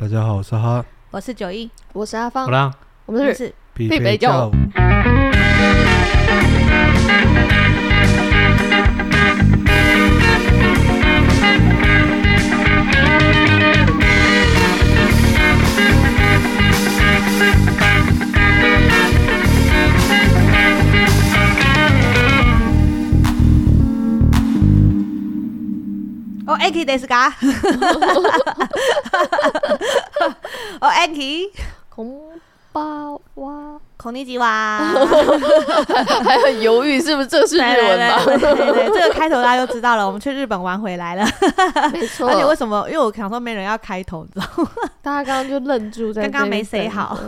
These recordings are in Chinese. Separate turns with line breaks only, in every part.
大家好，我是哈，
我是九一，
我是阿芳，
好啦，
我们是
匹
匹配教。
哦，Aki ですか？哦，Aki，
空巴哇，
孔尼吉哇，
还很犹豫，是不是这是日文吧？
对对这个开头大家就知道了。我们去日本玩回来了，
没错。
而且为什么？因为我想说没人要开头，你知道吗？
大家刚刚就愣住在，
刚刚没 say 好。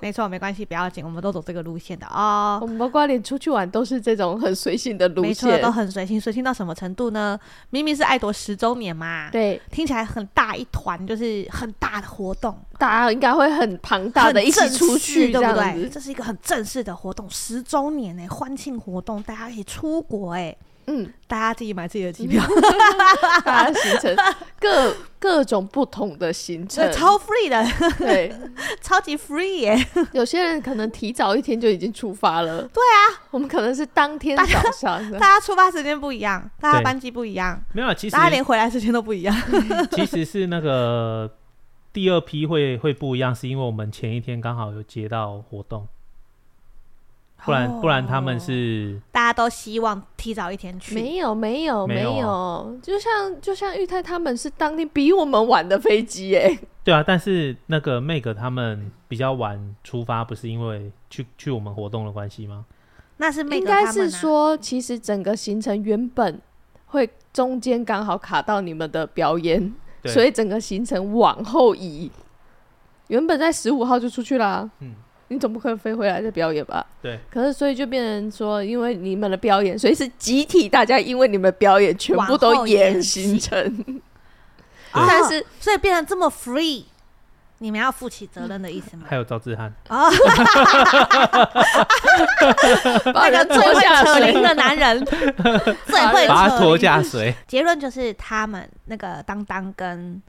没错，没关系，不要紧，我们都走这个路线的哦。
我们包括连出去玩都是这种很随性的路线，
没错，都很随性。随性到什么程度呢？明明是爱朵十周年嘛，
对，
听起来很大一团，就是很大的活动，
大家应该会很庞大的一起出去，对不对？
这是一个很正式的活动，十周年哎，欢庆活动，大家可以出国哎，嗯，大家自己买自己的机票，
大家行程各各种不同的行程，
超 free 的，
对，
超级 free 耶。
有些人可能提早一天就已经出发了，
对啊，
我们可能是当天早上，
大家出发时间不一样，大家班机不一样，
没有，其实
大家连回来时间都不一样。
其实是那个第二批会会不一样，是因为我们前一天刚好有接到活动。不然不然他们是
大家都希望提早一天去，
没有没有没有，没有，就像就像玉泰他们是当天比我们晚的飞机哎，
对啊，但是那个 Meg 他们比较晚出发，不是因为去去我们活动的关系吗？
那是
应该是说，其实整个行程原本会中间刚好卡到你们的表演，所以整个行程往后移，原本在十五号就出去啦，嗯。你总不可能飞回来再表演吧？
对。
可是，所以就变成说，因为你们的表演，所以是集体大家因为你们表演全部都延行程。但是，
所以变成这么 free，你们要负起责任的意思吗？
还有赵志汉
啊，那个最会扯铃的男人，最会
把他拖下水。
结论就是他们那个当当跟。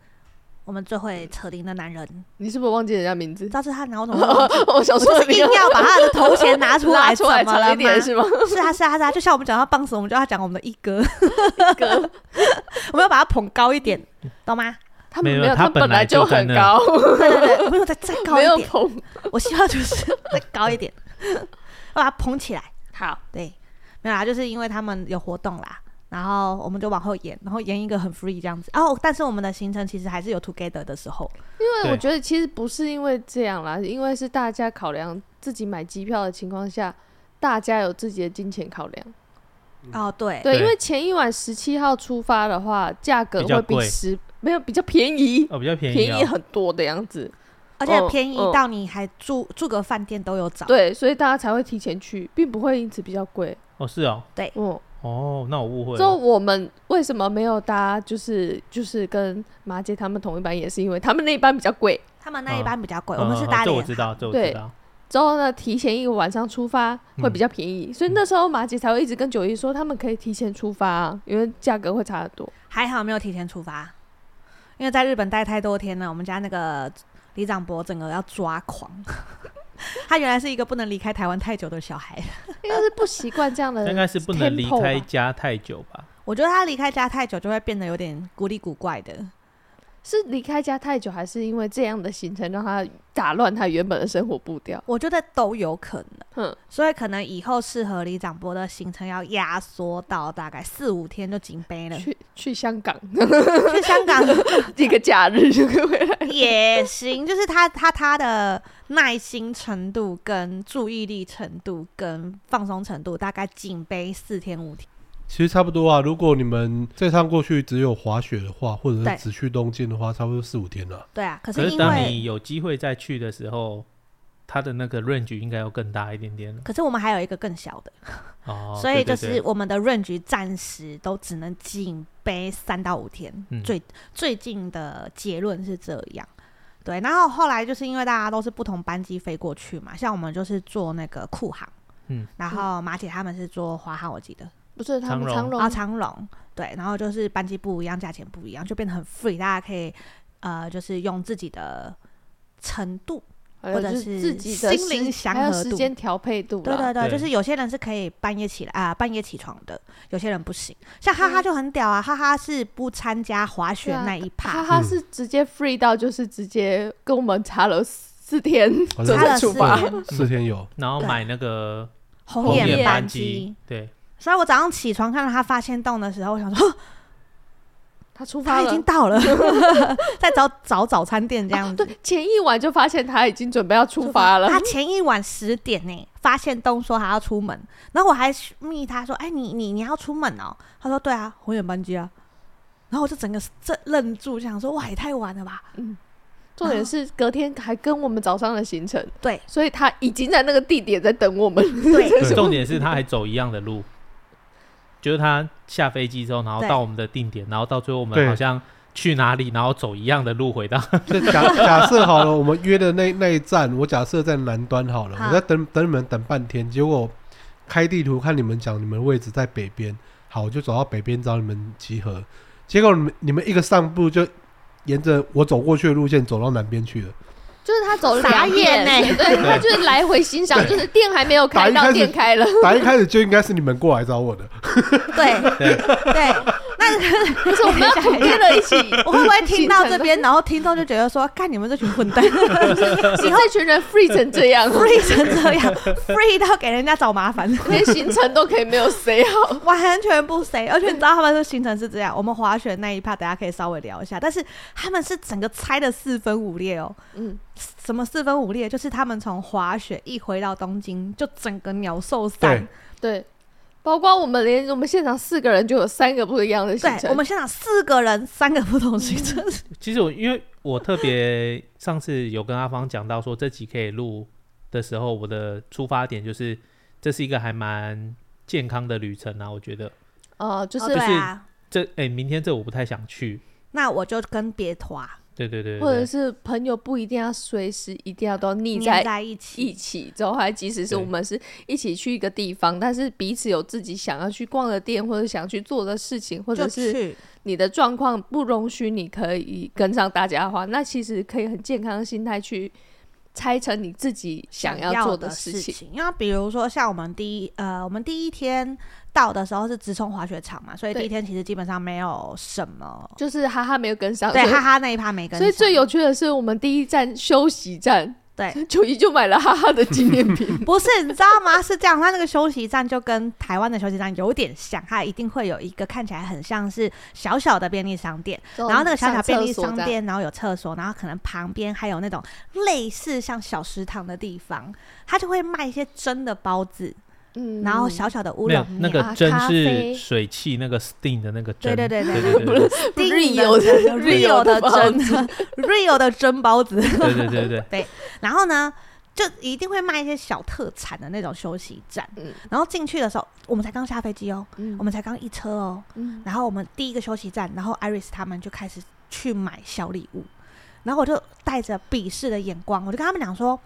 我们最会扯铃的男人，
你是不是忘记人家名字？
赵志汉，然后怎么？
我小时候
硬要把他的头衔拿出来，出来扯一点是吗？是啊，是啊，是啊，就像我们讲到棒子，我们就要讲我们的一哥，一哥，我们要把他捧高一点，懂吗？
他们没有，他本来就很高，
对对对，没有再再 高一点，我希望就是 再高一点，把它捧起来。
好，
对，没有啦，就是因为他们有活动啦。然后我们就往后延，然后延一个很 free 这样子。哦，但是我们的行程其实还是有 together 的时候。
因为我觉得其实不是因为这样啦，因为是大家考量自己买机票的情况下，大家有自己的金钱考量。
哦，对
对，因为前一晚十七号出发的话，价格会比十没有比较便宜
哦，比较便宜，
便宜很多的样子，
而且便宜到你还住、哦、住个饭店都有找。
对，所以大家才会提前去，并不会因此比较贵。
哦，是哦，
对，
嗯。
哦，那我误会了。
就我们为什么没有搭，就是就是跟马姐他们同一班，也是因为他们那一班比较贵。
他们那一班比较贵，我们是搭的。
这我知道，这我知道。
之后呢，提前一个晚上出发会比较便宜，所以那时候马姐才会一直跟九一说，他们可以提前出发，因为价格会差得多。
还好没有提前出发，因为在日本待太多天了，我们家那个李长博整个要抓狂。他原来是一个不能离开台湾太久的小孩，
应该是不习惯这样的，
应该是不能离开家太久吧？
我觉得他离开家太久就会变得有点古里古怪的。
是离开家太久，还是因为这样的行程让他打乱他原本的生活步调？
我觉得都有可能。嗯，所以可能以后适合李长波的行程要压缩到大概四五天就紧背了。
去去香港，
去香港
一个假日就可以回来
也行。就是他他他的耐心程度、跟注意力程度、跟放松程度，大概紧背四天五天。
其实差不多啊，如果你们这趟过去只有滑雪的话，或者是只去东京的话，差不多四五天了。
对啊，可是，因
为是当你有机会再去的时候，它的那个 range 应该要更大一点点。
可是我们还有一个更小的，
哦，
所以就是我们的 range 暂时都只能紧背三到五天。嗯、最最近的结论是这样，对。然后后来就是因为大家都是不同班机飞过去嘛，像我们就是坐那个酷航，嗯，然后马姐他们是坐华航，我记得。
不是他们长荣。
啊，长荣。对，然后就是班机不一样，价钱不一样，就变得很 free，大家可以呃，就是用自己的程度。
或者是自己的
心灵祥和度、
时间调配度，
对对
对，
就是有些人是可以半夜起来啊，半夜起床的，有些人不行。像哈哈就很屌啊，哈哈是不参加滑雪那一趴，
哈哈是直接 free 到就是直接跟我们差了四天，
差了四天，
四天有，
然后买那个
红眼班
机，对。
所以我早上起床看到他发现洞的时候，我想说。
他出发了，
他已经到了，在找找早餐店这样子。
哦。对，前一晚就发现他已经准备要出发了。
他前一晚十点呢，发现东说他要出门，然后我还密他说：“哎，你你你要出门哦？”他说：“对啊，红眼班机啊。”然后我就整个这愣住，想说：“哇，也太晚了吧？”
嗯，重点是隔天还跟我们早上的行程，
对，
所以他已经在那个地点在等我们。
对，
重点是他还走一样的路。就是他下飞机之后，然后到我们的定点，然后到最后我们好像去哪里，然后走一样的路回到。
就假假设好了，我们约的那那一站，我假设在南端好了，好我在等等你们等半天，结果开地图看你们讲你们位置在北边，好，我就走到北边找你们集合，结果你们你们一个上步就沿着我走过去的路线走到南边去了。
就是他走了两眼呢，对，他就是来回欣赏，就是店还没有开到，店开了。
打一开始就应该是你们过来找我的，
对对 对。那
可是我们要统一了一起，
我会不会听到这边，然后听众就觉得说，看你们这群混蛋，以后
这群人 free 成这样
，free 成这样，free 到给人家找麻烦，
连行程都可以没有谁好，
完全不谁。而且你知道他们说行程是这样，我们滑雪那一 part 大家可以稍微聊一下，但是他们是整个拆的四分五裂哦，嗯。什么四分五裂？就是他们从滑雪一回到东京，就整个鸟兽散。
对，包括我们连我们现场四个人就有三个不一样的行程。
对，我们现场四个人三个不同行程。
其实我因为我特别上次有跟阿芳讲到说，这集可以录的时候，我的出发点就是这是一个还蛮健康的旅程啊，我觉得。
哦、呃，就是、
啊，
这哎、欸，明天这我不太想去，
那我就跟别团。
对对对，
或者是朋友不一定要随时一定要都腻在
在一起，
一起之后还即使是我们是一起去一个地方，但是彼此有自己想要去逛的店或者想去做的事情，或者是你的状况不容许你可以跟上大家的话，那其实可以很健康的心态去拆成你自己想要做的事情。
因为比如说像我们第一呃，我们第一天。到的时候是直冲滑雪场嘛，所以第一天其实基本上没有什么，
就是哈哈没有跟上，
对，哈哈那一趴没跟上。
所以最有趣的是我们第一站休息站，
对，
九 一就买了哈哈的纪念品。
不是，你知道吗？是这样，他那个休息站就跟台湾的休息站有点像，它一定会有一个看起来很像是小小的便利商店，然后那个小小便利商店，然后有厕所，然后可能旁边还有那种类似像小食堂的地方，他就会卖一些真的包子。嗯，然后小小的乌龙，
那个蒸是水汽，那个 steam 的那个蒸，
对对对对对对，real 的 real 的蒸，real 的蒸包子，
对对对对
对。然后呢，就一定会卖一些小特产的那种休息站。嗯，然后进去的时候，我们才刚下飞机哦，我们才刚一车哦，然后我们第一个休息站，然后 Iris 他们就开始去买小礼物，然后我就带着鄙视的眼光，我就跟他们讲说。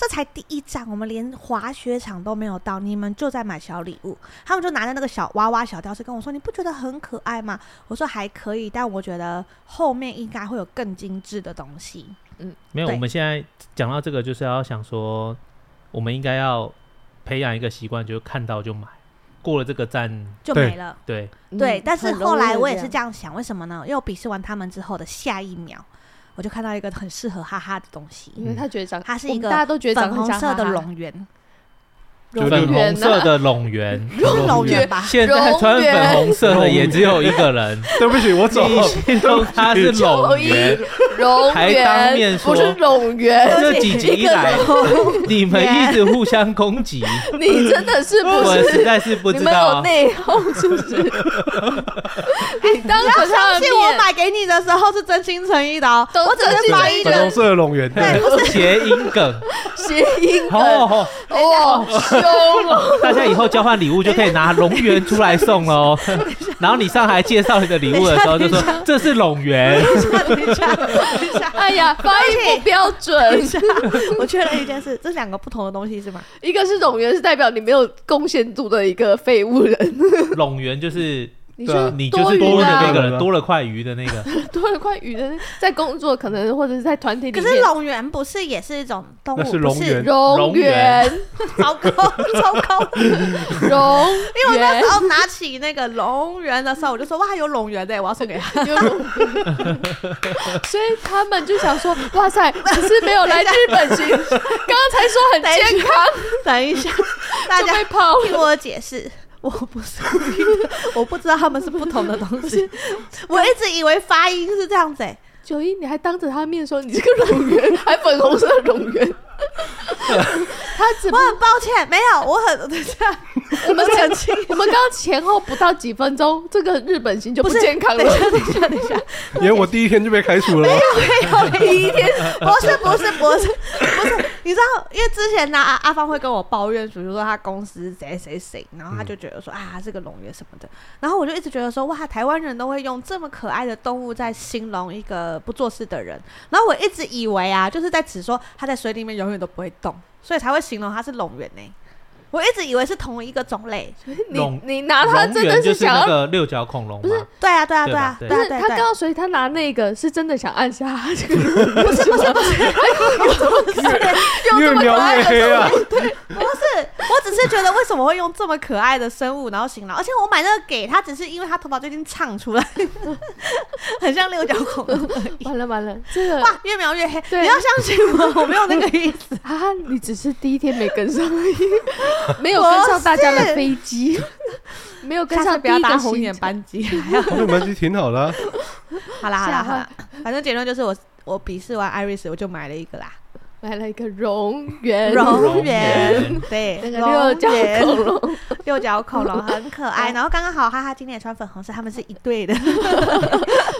这才第一站，我们连滑雪场都没有到，你们就在买小礼物。他们就拿着那个小娃娃小吊饰跟我说：“你不觉得很可爱吗？”我说：“还可以，但我觉得后面应该会有更精致的东西。”嗯，
没有。我们现在讲到这个，就是要想说，我们应该要培养一个习惯，就是看到就买，过了这个站
就没了。
对
对，但是后来我也是这样想，为什么呢？因为我鄙视完他们之后的下一秒。我就看到一个很适合哈哈的东西，
因为他觉得长，
它是一个
大家都觉得
粉红色的龙源，
粉红色的龙源，
龙源吧。
现在穿粉红色的 也只有一个人，
对不起，我走。
形容他是龙源，还当面说
不是龙源。
这几集一来，你们一直互相攻击，
你真的是不是？
我实在是不知道，
内讧是不是？
你当时相信我买给你的时候是真心诚意的哦，我只是发一个
粉红色的龙源，
对，不是
谐音梗，
谐音梗，
哦哦，凶哦！大家以后交换礼物就可以拿龙源出来送喽。然后你上台介绍你的礼物的时候，就说这是龙源。
哎呀，发音不
标准。我确认一件事，这是两个不同的东西是吗？
一个是龙源，是代表你没有贡献度的一个废物人。
龙源就是。
你说
你就是多了那个人，多了块鱼的那个，
多了块鱼的，在工作可能或者是在团体里面。
可是龙源不是也是一种动物？
是龙源，
龙源，
糟糕，糟糕，
龙。
因为我那时候拿起那个龙源的时候，我就说哇，有龙源的，我要送给他。有龙源，
所以他们就想说，哇塞，只是没有来日本行，刚刚才说很健康。
等一下，大家听我解释。我不是故意的，我不知道他们是不同的东西。我一直以为发音是这样子、欸。
九一，你还当着他面说你这个冗员，还粉红色的龙源。他只
我很抱歉，没有，我很等一下，
我们澄清，我们刚刚前后不到几分钟，这个日本行就不健康了。
等一下，等一下，等一下，
因为我第一天就被开除了。没
有，没有，第一天不是，不是，不是，不是。你知道，因为之前呢，阿阿芳会跟我抱怨，比如说他公司谁谁谁，然后他就觉得说啊，这个龙源什么的，然后我就一直觉得说，哇，台湾人都会用这么可爱的动物在形容一个不做事的人，然后我一直以为啊，就是在指说他在水里面永远都不会动。所以才会形容它是龙源呢。我一直以为是同一个种类。
你你拿它真的是想要
那个六角恐龙？
不是，
对啊对啊对啊，不是
他刚刚所以他拿那个是真的想按下这个。
不是不是不是，有 这么可爱？
越描越黑啊！
对，不是，我只是觉得为什么会用这么可爱的生物然后形容？而且我买那个给他，只是因为他头发最近唱出来，很像六角恐龙。
完了完了，这个
哇，越描越黑。你要相信我，我没有那个意思
啊，你只是第一天没跟上而已。没有跟上大家的飞机，没有跟上第一个红眼班机，
红眼班机。挺好的。
好啦好啦好啦，反正结论就是我我鄙视完 Iris，我就买了一个啦，
买了一个龙源，
龙源，对，
那个六角恐龙，
六角恐龙很可爱。然后刚刚好哈哈今天也穿粉红色，他们是一对的。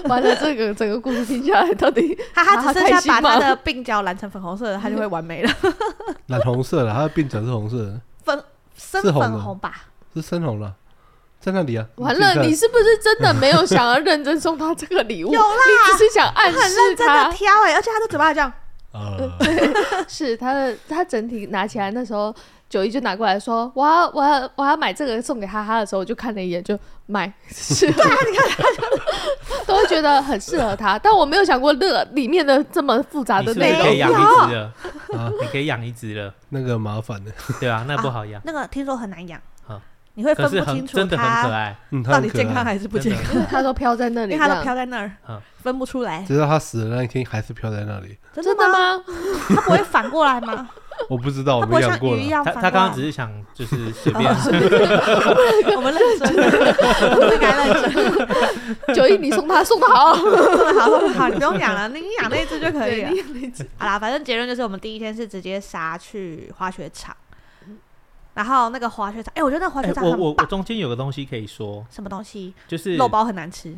完了，这个整个故事听下来，到底
哈哈只剩下把他的鬓角染成粉红色，他就会完美了。
染红色了，他的鬓角是红色的。
粉深粉红吧，
是深红了，在那里啊。
完了，你是不是真的没有想要认真送他这个礼物？
有啦，
你只是想暗示他。
很认真的挑哎，而且他的嘴巴这样。
对，是他的，他整体拿起来那时候，九一就拿过来说：“我要，我要，我要买这个送给哈哈的时候，我就看了一眼就买。”是，对啊，你看他都会觉得很适合他，但我没有想过乐里面的这么复杂的内容。
可以养一只了啊！你可以养一只了，
那个麻烦的，
对啊，那不好养。
那个听说很难养，你会分不清楚
真的很可爱，
到底健康还是不健康？
他都飘在那里，
因为他都飘在那儿，分不出来。
直到他死的那一天，还是飘在那里。
真的吗？他不会反过来吗？
我不知道，我没养过。
他他刚刚只是想就是随便。
我们认真，我们该认真。
九一，你送他送的好，
送的好，送的好，你不用养了，你养那只就可以了。好啦，反正结论就是，我们第一天是直接杀去滑雪场。然后那个滑雪场，哎，我觉得那个滑雪场。
我我我中间有个东西可以说，
什么东西？
就是
肉包很难吃。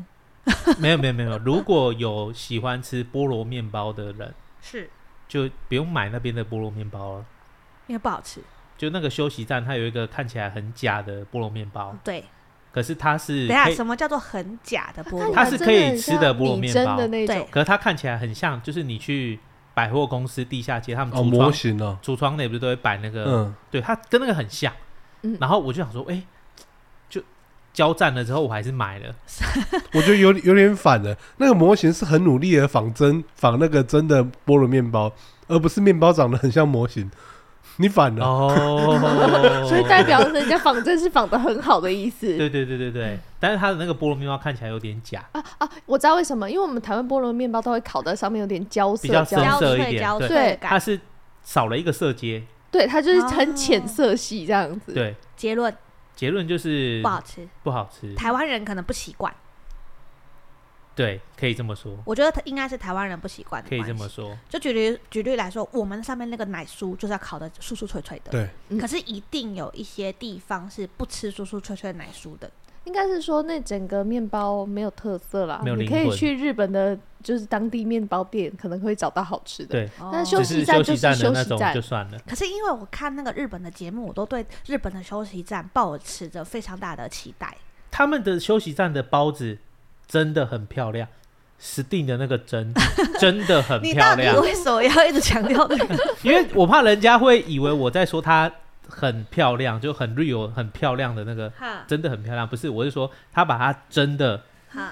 没有没有没有，如果有喜欢吃菠萝面包的人，
是
就不用买那边的菠萝面包了，
因为不好吃。
就那个休息站，它有一个看起来很假的菠萝面包。
对，
可是它是
等下什么叫做很假的菠萝？
它是可以吃的菠萝面包
的那种，
可是它看起来很像，就是你去。百货公司地下街，他们橱窗
模型哦，
橱窗内不是都会摆那个？嗯，对，它跟那个很像。嗯，然后我就想说，哎，就交战了之后，我还是买了。
我觉得有有点反了。那个模型是很努力的仿真，仿那个真的菠萝面包，而不是面包长得很像模型。你反了
哦，所以代表人家仿真是仿的很好的意思。
对对对对对，但是它的那个菠萝面包看起来有点假
啊啊！我知道为什么，因为我们台湾菠萝面包都会烤在上面，有点焦色，
比较深色一点。
对，
对，
它是少了一个色阶，
对，它就是很浅色系这样子。
对，
结论
结论就是
不好吃，
不好吃。
台湾人可能不习惯。
对，可以这么说。
我觉得他应该是台湾人不习惯的。
可以这么说。
就举例举例来说，我们上面那个奶酥就是要烤的酥酥脆脆的。
对。
可是一定有一些地方是不吃酥酥脆脆的奶酥的。
应该是说那整个面包没有特色啦。
没有。
你可以去日本的，就是当地面包店，可能会找到好吃的。
对。
但休息站就是休息站
就算了。
可是因为我看那个日本的节目，我都对日本的休息站抱持着非常大的期待。
他们的休息站的包子真的很漂亮。Steam 的那个针 真的很漂亮。
你到底为什么要一直强调那个？
因为我怕人家会以为我在说它很漂亮，就很 real 很漂亮的那个，真的很漂亮。不是，我是说他把它蒸的，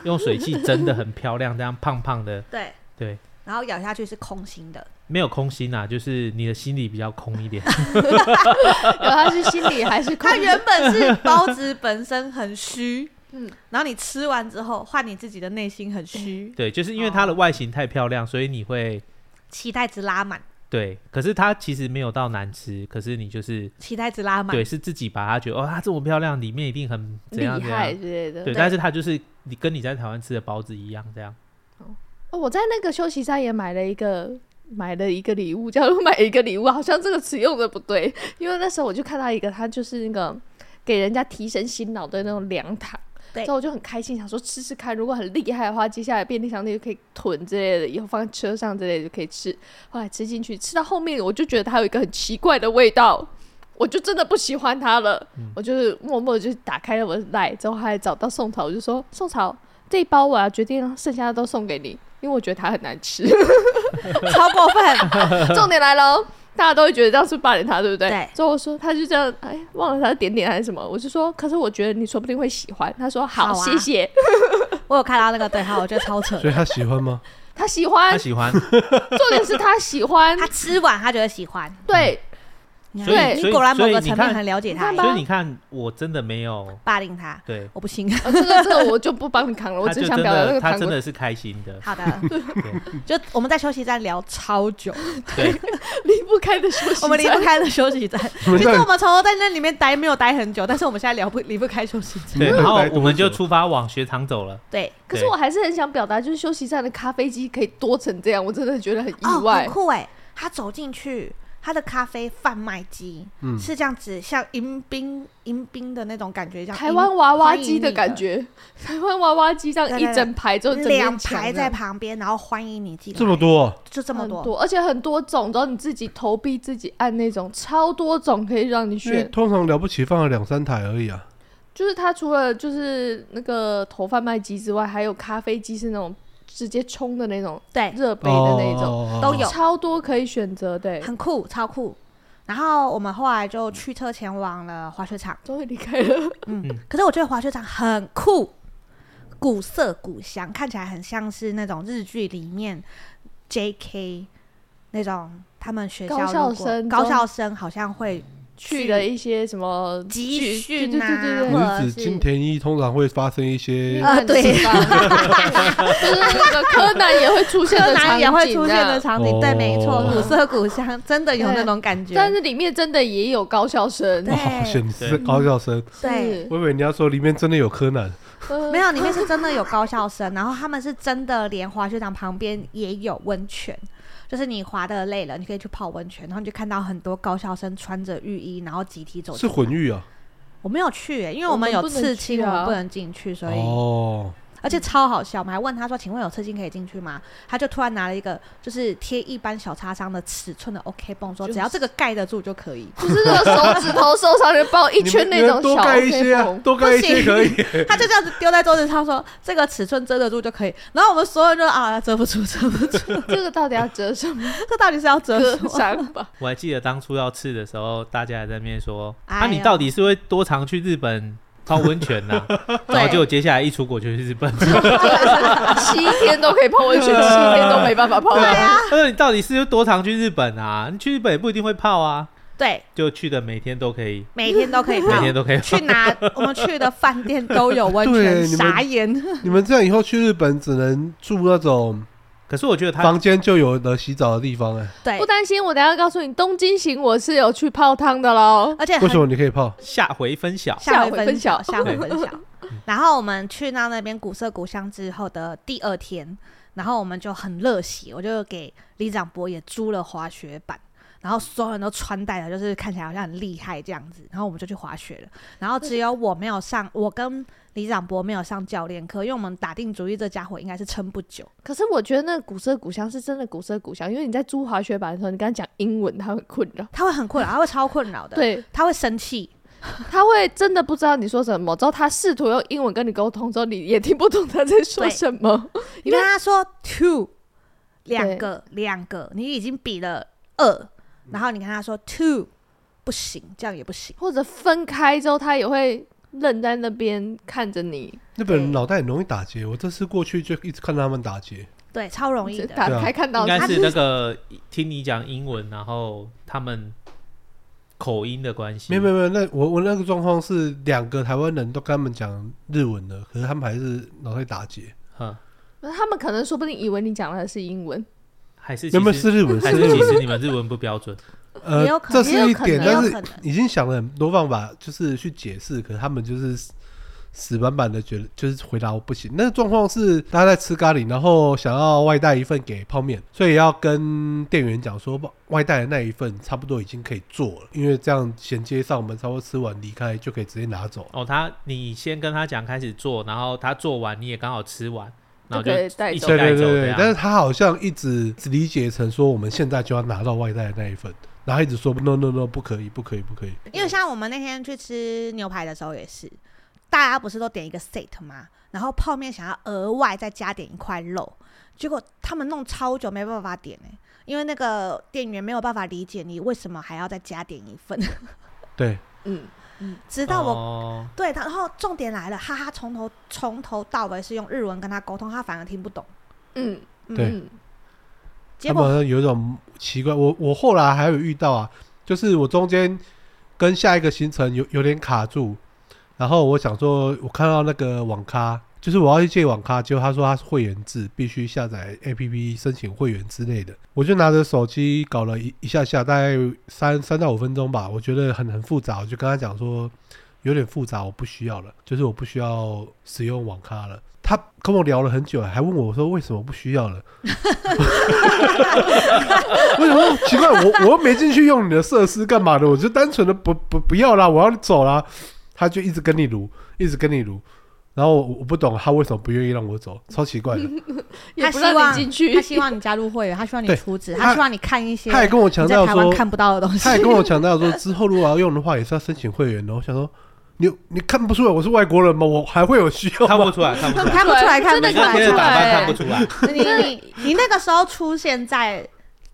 用水汽蒸的很漂亮，这样胖胖的。
对
对。
然后咬下去是空心的，
没有空心啊，就是你的心里比较空一点。
有它是心里还是空？
它原本是包子本身很虚，嗯，然后你吃完之后，换你自己的内心很虚。
对，就是因为它的外形太漂亮，所以你会
期待值拉满。
对，可是它其实没有到难吃，可是你就是
期待值拉满。
对，是自己把它觉得哦，它这么漂亮，里面一定很
厉害之类的。
对，但是它就是你跟你在台湾吃的包子一样这样。
哦，我在那个休息站也买了一个，买了一个礼物，叫做买一个礼物，好像这个词用的不对，因为那时候我就看到一个，它就是那个给人家提神醒脑的那种凉糖，对，所以我就很开心，想说吃吃看，如果很厉害的话，接下来便利商店就可以囤之类的，以后放在车上之类的就可以吃。后来吃进去，吃到后面我就觉得它有一个很奇怪的味道，我就真的不喜欢它了，嗯、我就是默默就打开了我的袋，之后还找到宋朝，我就说宋朝这一包我要决定剩下的都送给你。因为我觉得它很难吃，
超过分。
重点来了，大家都会觉得这样是霸凌他，对不对？
对。
之后我说，他就这样，哎，忘了他的点点还是什么？我就说，可是我觉得你说不定会喜欢。他说好，好啊、谢谢。
我有看到那个对话，我觉得超扯。
所以他喜欢吗？
他喜欢，
他喜欢。
重点是他喜欢，
他吃完他觉得喜欢。
对。
所以，
你果然某个层面很了解他。
所以你看，我真的没有
霸凌他。
对，
我不信。
这个这个我就不帮你扛了，我只想表达那个。
他真的是开心的。
好的。就我们在休息站聊超久，
对，
离不开的休息。
我们离不开的休息站。其实我们从头在那里面待没有待很久，但是我们现在聊不离不开休息站。
对，然后我们就出发往学堂走了。
对。
可是我还是很想表达，就是休息站的咖啡机可以多成这样，我真的觉得很意外。
很酷哎，他走进去。他的咖啡贩卖机是这样子，像迎宾迎宾的那种感觉，像
台湾娃娃机的感觉。台湾娃娃机这样一整排，就
两排在旁边，然后欢迎你进来。
这么多，
就这么多，
而且很多种，然后你自己投币自己按那种，超多种可以让你选。
通常了不起放了两三台而已啊。
就是它除了就是那个投贩卖机之外，还有咖啡机是那种。直接冲的那种，
对，
热杯的那种、oh,
都有，
超多可以选择，对，
很酷，超酷。然后我们后来就驱车前往了滑雪场，
终于离开了。
嗯，可是我觉得滑雪场很酷，古色古香，看起来很像是那种日剧里面 J.K. 那种他们学校
高校生，
高校生好像会。
去的一些什么
集训啊，
女子金田一通常会发生一些
啊，对，就是
那个柯南也会出现的场景，
也会出现的场景，对，没错，古色古香，真的有那种感觉。
但是里面真的也有高校生，
对，是高校生，
对。
我以为你要说里面真的有柯南，
没有，里面是 真的有高校生，然后他们是真的连滑雪场旁边也有温泉。就是你滑的累了，你可以去泡温泉，然后你就看到很多高校生穿着浴衣，然后集体走。
是混浴啊？
我没有去、欸，因为我们有刺青，我们不能进去，所以。
哦。
而且超好笑，我们还问他说：“请问有刺青可以进去吗？”他就突然拿了一个就是贴一般小擦伤的尺寸的 OK 绷，说：“只要这个盖得住就可以。”
就是那个手指头受伤就包一圈那种小 OK 绷，
多盖一些可以。
他就这样子丢在桌子上说：“这个尺寸遮得住就可以。”然后我们所有人就啊，遮不住，遮不住。
这个到底要遮什么？
这到底是要遮什么？
我还记得当初要刺的时候，大家还在那边说：“啊，你到底是会多常去日本？”泡温泉呐，然后结果接下来一出国就去日本，
七天都可以泡温泉，七天都没办法泡。
对啊，
他说你到底是有多常去日本啊？你去日本也不一定会泡啊。
对，
就去的每天都可以，
每天都可以泡，
每天都可以泡。
去哪我们去的饭店都有温泉，傻眼。
你们这样以后去日本只能住那种。
可是我觉得他
房间就有了洗澡的地方哎，
对，
不担心。我等下告诉你，东京行我是有去泡汤的喽，
而且
为什么你可以泡？
下回分享，
下回分享，下回分享。然后我们去到那边古色古香之后的第二天，然后我们就很热血，我就给李长博也租了滑雪板。然后所有人都穿戴的，就是看起来好像很厉害这样子。然后我们就去滑雪了。然后只有我没有上，我跟李长博没有上教练课，因为我们打定主意，这家伙应该是撑不久。
可是我觉得那个古色古香是真的古色古香，因为你在租滑雪板的时候，你跟他讲英文，他会很困扰，
他会很困扰，他会超困扰的。
对，
他会生气，
他会真的不知道你说什么。之后他试图用英文跟你沟通，之后你也听不懂他在说什么。
因为他说 two，两个两个，你已经比了二。然后你跟他说 two 不行，这样也不行。
或者分开之后，他也会愣在那边看着你。
日本人脑袋很容易打结，我这次过去就一直看到他们打结。
对，超容易的。
打开看到
应该是那个听你讲英文，然后他们口音的关系。
没有没有没有，那我我那个状况是两个台湾人都跟他们讲日文的，可是他们还是脑袋打结。
哈，
那他们可能说不定以为你讲的是英文，
还是
有没有是日文？
还是其实你们日文不标准？
呃，这是一点，但是已经想了很多方法，就是去解释，可是他们就是。死板板的觉得就是回答我不行。那个状况是他在吃咖喱，然后想要外带一份给泡面，所以要跟店员讲说外带的那一份差不多已经可以做了，因为这样衔接上我们差不多吃完离开就可以直接拿走。
哦，他你先跟他讲开始做，然后他做完你也刚好吃完，然后就一起带走。
对对对对，但是他好像一直理解成说我们现在就要拿到外带的那一份，然后一直说 no no no 不可以不可以不可以。
因为像我们那天去吃牛排的时候也是。大家不是都点一个 set 吗？然后泡面想要额外再加点一块肉，结果他们弄超久没办法点哎、欸，因为那个店员没有办法理解你为什么还要再加点一份。
对，
嗯嗯，
直到我、
哦、
对他，然后重点来了，哈哈，从头从头到尾是用日文跟他沟通，他反而听不懂。
嗯，
对，
嗯、结果
有一种奇怪，我我后来还有遇到啊，就是我中间跟下一个行程有有点卡住。然后我想说，我看到那个网咖，就是我要去借网咖，结果他说他是会员制，必须下载 APP 申请会员之类的。我就拿着手机搞了一一下下，大概三三到五分钟吧。我觉得很很复杂，我就跟他讲说有点复杂，我不需要了，就是我不需要使用网咖了。他跟我聊了很久，还问我说为什么不需要了？为什么奇怪？我我又没进去用你的设施干嘛的？我就单纯的不不不要啦，我要走啦。他就一直跟你撸，一直跟你撸，然后我我不懂他为什么不愿意让我走，超奇怪的。
他希望你进去，
他希望你加入会员，他希望你出资，他希望你看一些。
他也跟我强调说
看不到的东西。
他也跟我强调说，之后如果要用的话，也是要申请会员的。我想说，你你看不出来我是外国人吗？我还会有需要？
看不出来，看不出来，
看不出来，看不出来，
真的看不出来。
你你你那个时候出现在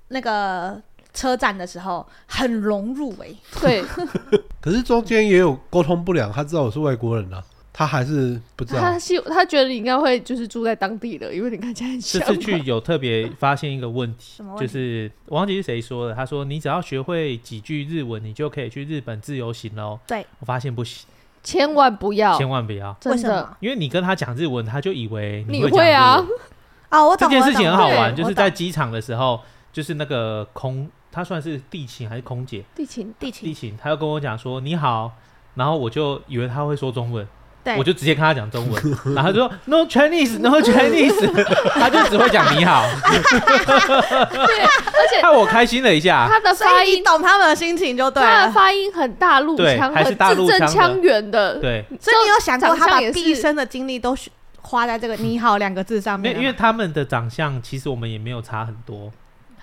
那个。车站的时候很融入哎、欸，对，
可是中间也有沟通不良，他知道我是外国人啊，他还是不知道。
他希他觉得你应该会就是住在当地的，因为你看起来很像。
这次去有特别发现一个问题，就是我忘记是谁说的，他说你只要学会几句日文，你就可以去日本自由行喽。
对，
我发现不行，
千万不要，
千万不要，为
真的，
因为你跟他讲日文，他就以为
你会，啊。
哦，我懂。
这件事情很好玩，就是在机场的时候，就是那个空。他算是地勤还是空姐？
地勤，地勤，
地勤。他又跟我讲说你好，然后我就以为他会说中文，
对，
我就直接跟他讲中文，然后他就说 No Chinese，No Chinese，他就只会讲你好。
对，而且
害我开心了一下。
他的发音
懂他们的心情就对了，
他的发音很大陆腔，
还是大陆腔，
腔圆的。
对，
所以你有想过他把毕生的精力都花在这个“你好”两个字上面？
因为他们的长相其实我们也没有差很多。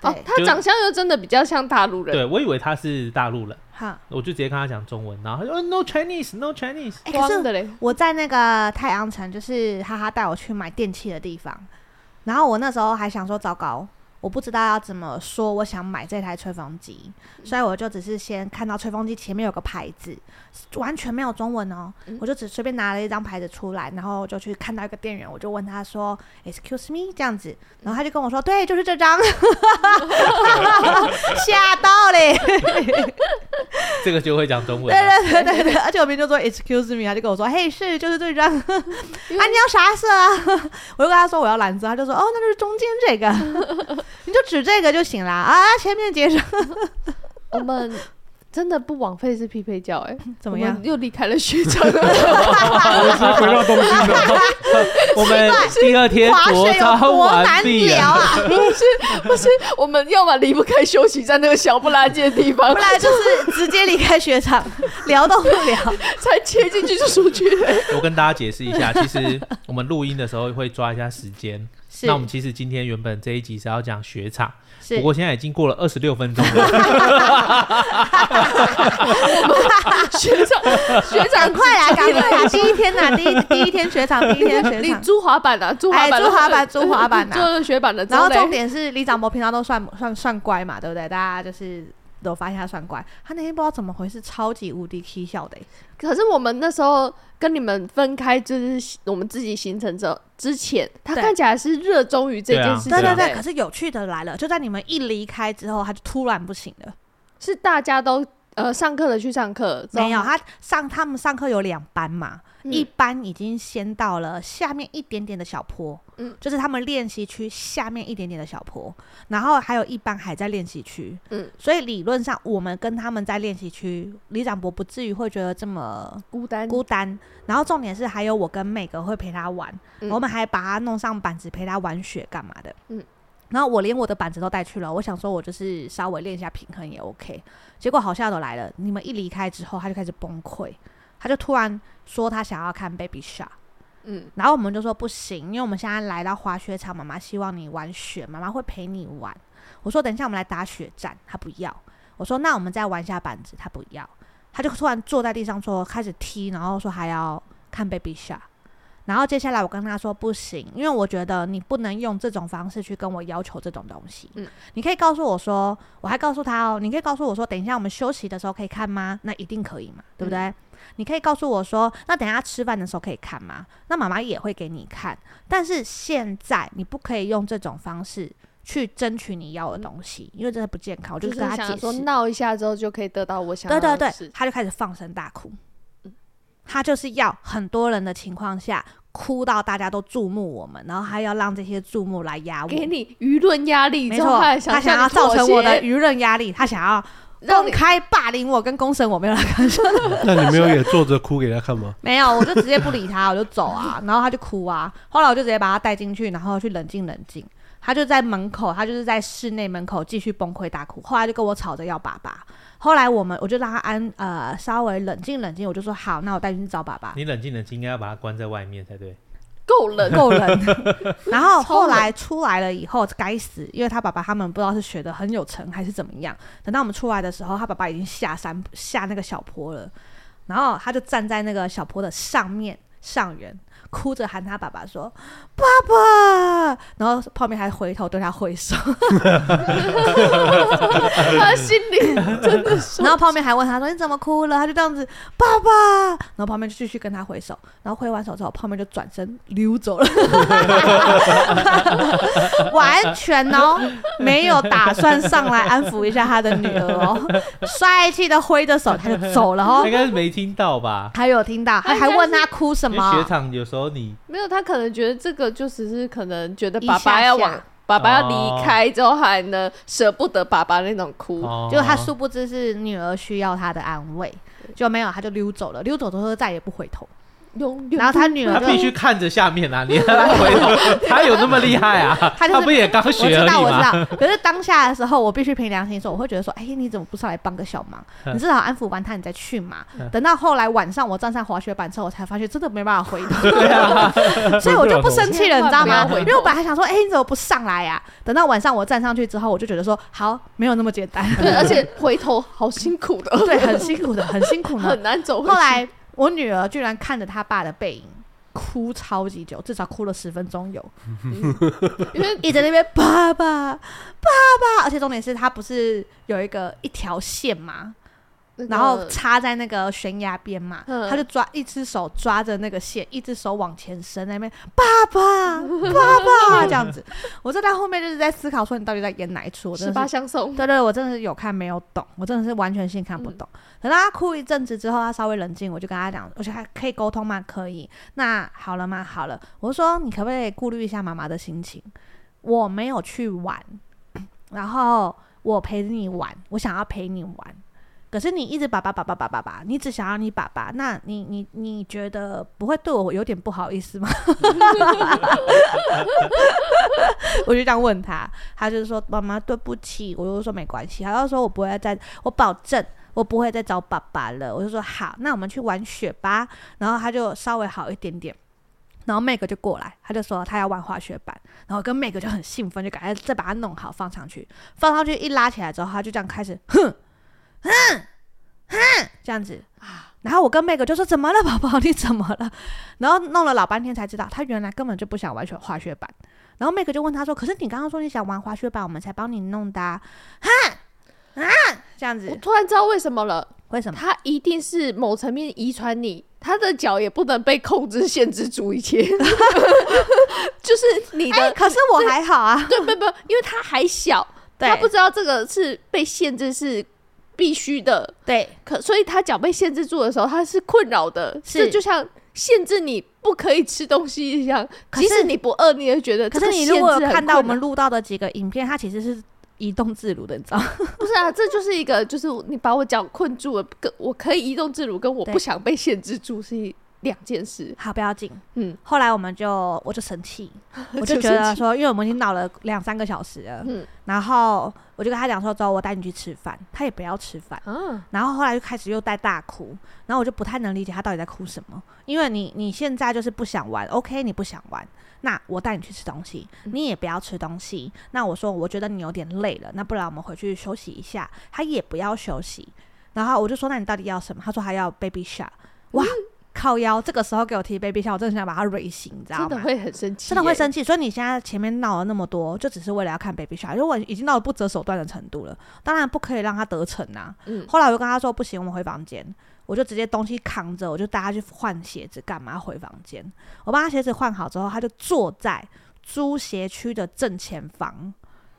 哦，他长相又真的比较像大陆人。
对，我以为他是大陆人，
哈，
我就直接跟他讲中文，然后他说 No Chinese，No Chinese。
欸，可是我在那个太阳城，就是哈哈带我去买电器的地方，然后我那时候还想说，糟糕。我不知道要怎么说，我想买这台吹风机，所以我就只是先看到吹风机前面有个牌子，完全没有中文哦，我就只随便拿了一张牌子出来，然后就去看到一个店员，我就问他说：“Excuse me，这样子。”然后他就跟我说：“对，就是这张。”吓到嘞！
这个就会讲中文。
对对对对对，而且我明明就说 “Excuse me”，他就跟我说：“嘿，是就是这张。”啊，你要啥色啊？我就跟他说我要蓝色，他就说：“哦，那就是中间这个。”你就指这个就行啦啊！前面接上，
我们真的不枉费是匹配教哎，
怎么样？
又离开了学校，
我们回到东京了。
我们第二天国招完毕啊！
不是不是，我们要么离不开休息在那个小不拉几的地方，
不然就是直接离开雪场，聊都不聊，
才切进去就出去。
我跟大家解释一下，其实我们录音的时候会抓一下时间。那我们其实今天原本这一集是要讲雪场，不过现在已经过了二十六分钟了。
雪场，雪场，
快来，赶快 来！第一天呐，第一第一天雪场，第一天雪场，
租滑板的，租滑板，
租滑板，租滑板，
就是雪板的。
然后重点是李长博平常都算算算乖嘛，对不对？大家就是有发现他算怪。他那天不知道怎么回事，超级无敌起笑的。
可是我们那时候跟你们分开，就是我们自己行程之之前，他看起来是热衷于这件事情。
对对对，可是有趣的来了，就在你们一离开之后，他就突然不行了。
是大家都呃上课的去上课，
没有他上他们上课有两班嘛。一班已经先到了下面一点点的小坡，嗯，就是他们练习区下面一点点的小坡，然后还有一班还在练习区，嗯，所以理论上我们跟他们在练习区，李长博不至于会觉得这么孤单。孤单。然后重点是还有我跟妹哥会陪他玩，嗯，我们还把他弄上板子陪他玩雪干嘛的，嗯，然后我连我的板子都带去了，我想说我就是稍微练一下平衡也 OK，结果好笑的来了，你们一离开之后他就开始崩溃。他就突然说他想要看 Baby Shark，嗯，然后我们就说不行，因为我们现在来到滑雪场，妈妈希望你玩雪，妈妈会陪你玩。我说等一下我们来打雪战，他不要。我说那我们再玩一下板子，他不要。他就突然坐在地上说开始踢，然后说还要看 Baby Shark。然后接下来我跟他说不行，因为我觉得你不能用这种方式去跟我要求这种东西。嗯，你可以告诉我说，我还告诉他哦，你可以告诉我说，等一下我们休息的时候可以看吗？那一定可以嘛，对不对？嗯，你可以告诉我说，那等一下吃饭的时候可以看吗？那妈妈也会给你看，但是现在你不可以用这种方式去争取你要的东西，嗯，因为这是不健康。我就跟他解释，
说闹一下之后就可以得到我想要
的。对对对，他就开始放声大哭。他就是要很多人的情况下哭到大家都注目我们，然后还要让这些注目来压我，
给你舆论压力。
没错，他想要造成我的舆论压力，他想要公开霸凌我跟公审我，没有来看。
那你没有也坐着哭给他看吗？
没有，我就直接不理他，我就走啊，然后他就哭啊。后来我就直接把他带进去，然后去冷静冷静。他就在门口，他就是在室内门口继续崩溃大哭。后来就跟我吵着要爸爸。后来我们我就让他安呃稍微冷静冷静，我就说好，那我带你去找爸爸。
你冷静冷静，应该要把他关在外面才对。
够冷够
冷。然后后来出来了以后，该死，因为他爸爸他们不知道是学的很有成还是怎么样。等到我们出来的时候，他爸爸已经下山下那个小坡了，然后他就站在那个小坡的上面上缘。哭着喊他爸爸说：“爸爸！”然后泡面还回头对他挥手，
他心里真的是。
然后泡面还问他说：“你怎么哭了？”他就这样子：“爸爸！”然后泡面就继续跟他挥手。然后挥完手之后，泡面就转身溜走了，完全哦没有打算上来安抚一下他的女儿哦，帅气的挥着手他就走了哦。
应该是没听到吧？
他有听到，他还问他哭什么？
雪场有时候。你
没有，他可能觉得这个就只是可能觉得爸爸要往爸爸要离开之后还能舍不得爸爸那种哭，
哦、就他殊不知是女儿需要他的安慰，就没有他就溜走了，溜走之后再也不回头。然后他女儿
他必须看着下面啊，你让他回头，他有那么厉害啊？他，就是、他不也刚学而已吗？我知道，我知道。
可是当下的时候，我必须凭良心说，我会觉得说，哎，你怎么不上来帮个小忙？你至少安抚完他，你再去嘛。等到后来晚上我站上滑雪板之后，我才发现真的没办法回头。对啊，所以我就不生气了，你知道吗？因为我本来还想说，哎，你怎么不上来呀、啊？等到晚上我站上去之后，我就觉得说，好，没有那么简单。
对，而且回头好辛苦的，
对，很辛苦的，很辛苦的，
很难走。
后来我女儿居然看着她爸的背影。哭超级久，至少哭了十分钟有，嗯、因为一直在那边爸爸爸爸，而且重点是他不是有一个一条线吗？然后插在那个悬崖边嘛，嗯、他就抓一只手抓着那个线，一只手往前伸，那边爸爸爸爸 这样子。我在他后面就是在思考，说你到底在演哪一出？我真的
十八相送。
对，对对，我真的是有看没有懂，我真的是完全性看不懂。嗯、等到他哭一阵子之后，他稍微冷静，我就跟他讲，我觉得还可以沟通吗？可以。那好了吗？好了。我说你可不可以顾虑一下妈妈的心情？我没有去玩，然后我陪着你玩，我想要陪你玩。可是你一直爸爸爸爸爸爸爸，你只想要你爸爸，那你你你觉得不会对我有点不好意思吗？我就这样问他，他就说妈妈对不起，我就说没关系，他就说我不会再，我保证我不会再找爸爸了。我就说好，那我们去玩雪吧。然后他就稍微好一点点，然后 Meg 就过来，他就说他要玩滑雪板，然后跟 Meg 就很兴奋，就赶快再把它弄好放上去，放上去一拉起来之后，他就这样开始哼。哼哼，这样子啊，然后我跟 Meg 就说：“怎么了，宝宝？你怎么了？”然后弄了老半天才知道，他原来根本就不想玩雪滑雪板。然后 Meg 就问他说：“可是你刚刚说你想玩滑雪板，我们才帮你弄的啊。”哈啊，这这样子。
我突然知道为什么了，
为什么？
他一定是某层面遗传你，他的脚也不能被控制、限制住一切。就是你的、欸，
可是我还好啊。
对，不不，因为他还小，他不知道这个是被限制是必须的。
对，
可所以他脚被限制住的时候，他是困扰的。是，就像限制你不可以吃东西一样，即使你不饿，你也觉得。
可是你如果有看到我们录到的几个影片，它其实是。移动自如的，你知道？
不是啊，这就是一个，就是你把我脚困住了，跟我可以移动自如，跟我不想被限制住是两件事。
好，不要紧。嗯，后来我们就，我就生气，我就觉得说，因为我们已经闹了两三个小时了，嗯，然后我就跟他讲说，走，我带你去吃饭，他也不要吃饭，嗯，然后后来就开始又在大哭，然后我就不太能理解他到底在哭什么，因为你你现在就是不想玩，OK，你不想玩。那我带你去吃东西，你也不要吃东西。嗯、那我说，我觉得你有点累了，那不然我们回去休息一下。他也不要休息，然后我就说，那你到底要什么？他说还要 baby shark。哇，嗯、靠腰！这个时候给我提 baby shark，我真的想把他瑞醒，你知道吗？
真的会很生气，
真的会生气。所以你现在前面闹了那么多，就只是为了要看 baby shark，如果已经到了不择手段的程度了，当然不可以让他得逞呐。嗯、后来我就跟他说，不行，我们回房间。我就直接东西扛着，我就带他去换鞋子，干嘛回房间？我帮他鞋子换好之后，他就坐在。租鞋区的正前方，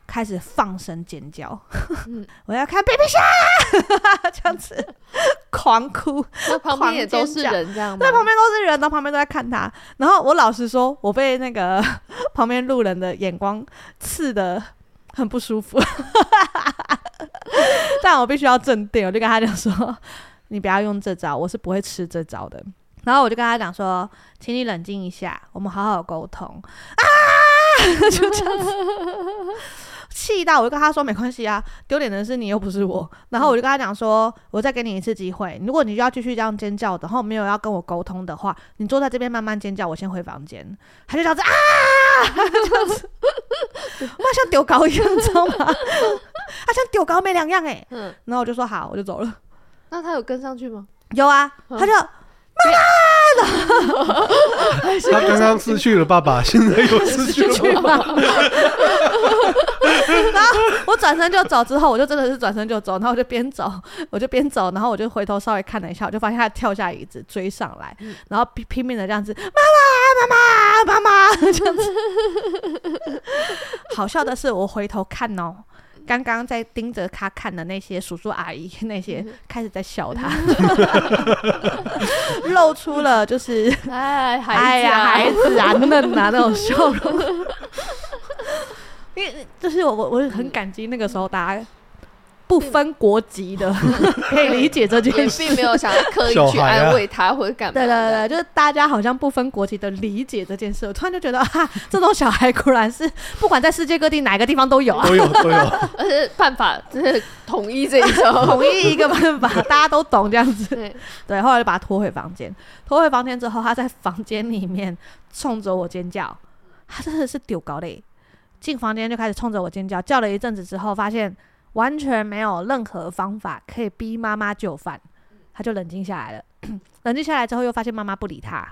开始放声尖叫。嗯、我要看 Baby Shark，这样子 狂哭，
旁边也都是人，这样吗？
对，旁边都是人，然后旁边都在看他。然后我老实说，我被那个旁边路人的眼光刺的很不舒服。但我必须要镇定，我就跟他讲说：“你不要用这招，我是不会吃这招的。”然后我就跟他讲说：“请你冷静一下，我们好好沟通。”啊！就这样子，气到我就跟他说：“没关系啊，丢脸的是你，又不是我。”然后我就跟他讲说：“我再给你一次机会，如果你就要继续这样尖叫，然后没有要跟我沟通的话，你坐在这边慢慢尖叫，我先回房间。”他就这样子啊，这样子，哇，像丢高一样，你知道吗？他像丢高没两样哎。嗯，然后我就说好，我就走了。
那他有跟上去吗？
有啊，他就。妈妈，
他刚刚失去了爸爸，现在又失去了妈妈。
然后我转身就走，之后我就真的是转身就走，然后我就边走，我就边走，然后我就回头稍微看了一下，我就发现他跳下椅子追上来，然后拼拼命的这样子，妈妈，妈妈，妈妈，这样子。好笑的是，我回头看哦。刚刚在盯着他看的那些叔叔阿姨，那些开始在笑他，露出了就是 哎，哎呀，孩子啊，嫩啊那种笑容。因为就是我我我很感激那个时候大家。不分国籍的可以理解这件事，
并没有想要刻意去安慰他或者干嘛。
对对对，就是大家好像不分国籍的理解这件事，我突然就觉得啊，这种小孩果然是不管在世界各地哪个地方都有啊，
都有都有，
而且办法就是统一这一种，
统一一个办法，大家都懂这样子。对对，后来就把他拖回房间，拖回房间之后，他在房间里面冲着我尖叫，他真的是丢高嘞，进房间就开始冲着我尖叫，叫了一阵子之后，发现。完全没有任何方法可以逼妈妈就范，他就冷静下来了。冷静下来之后，又发现妈妈不理他，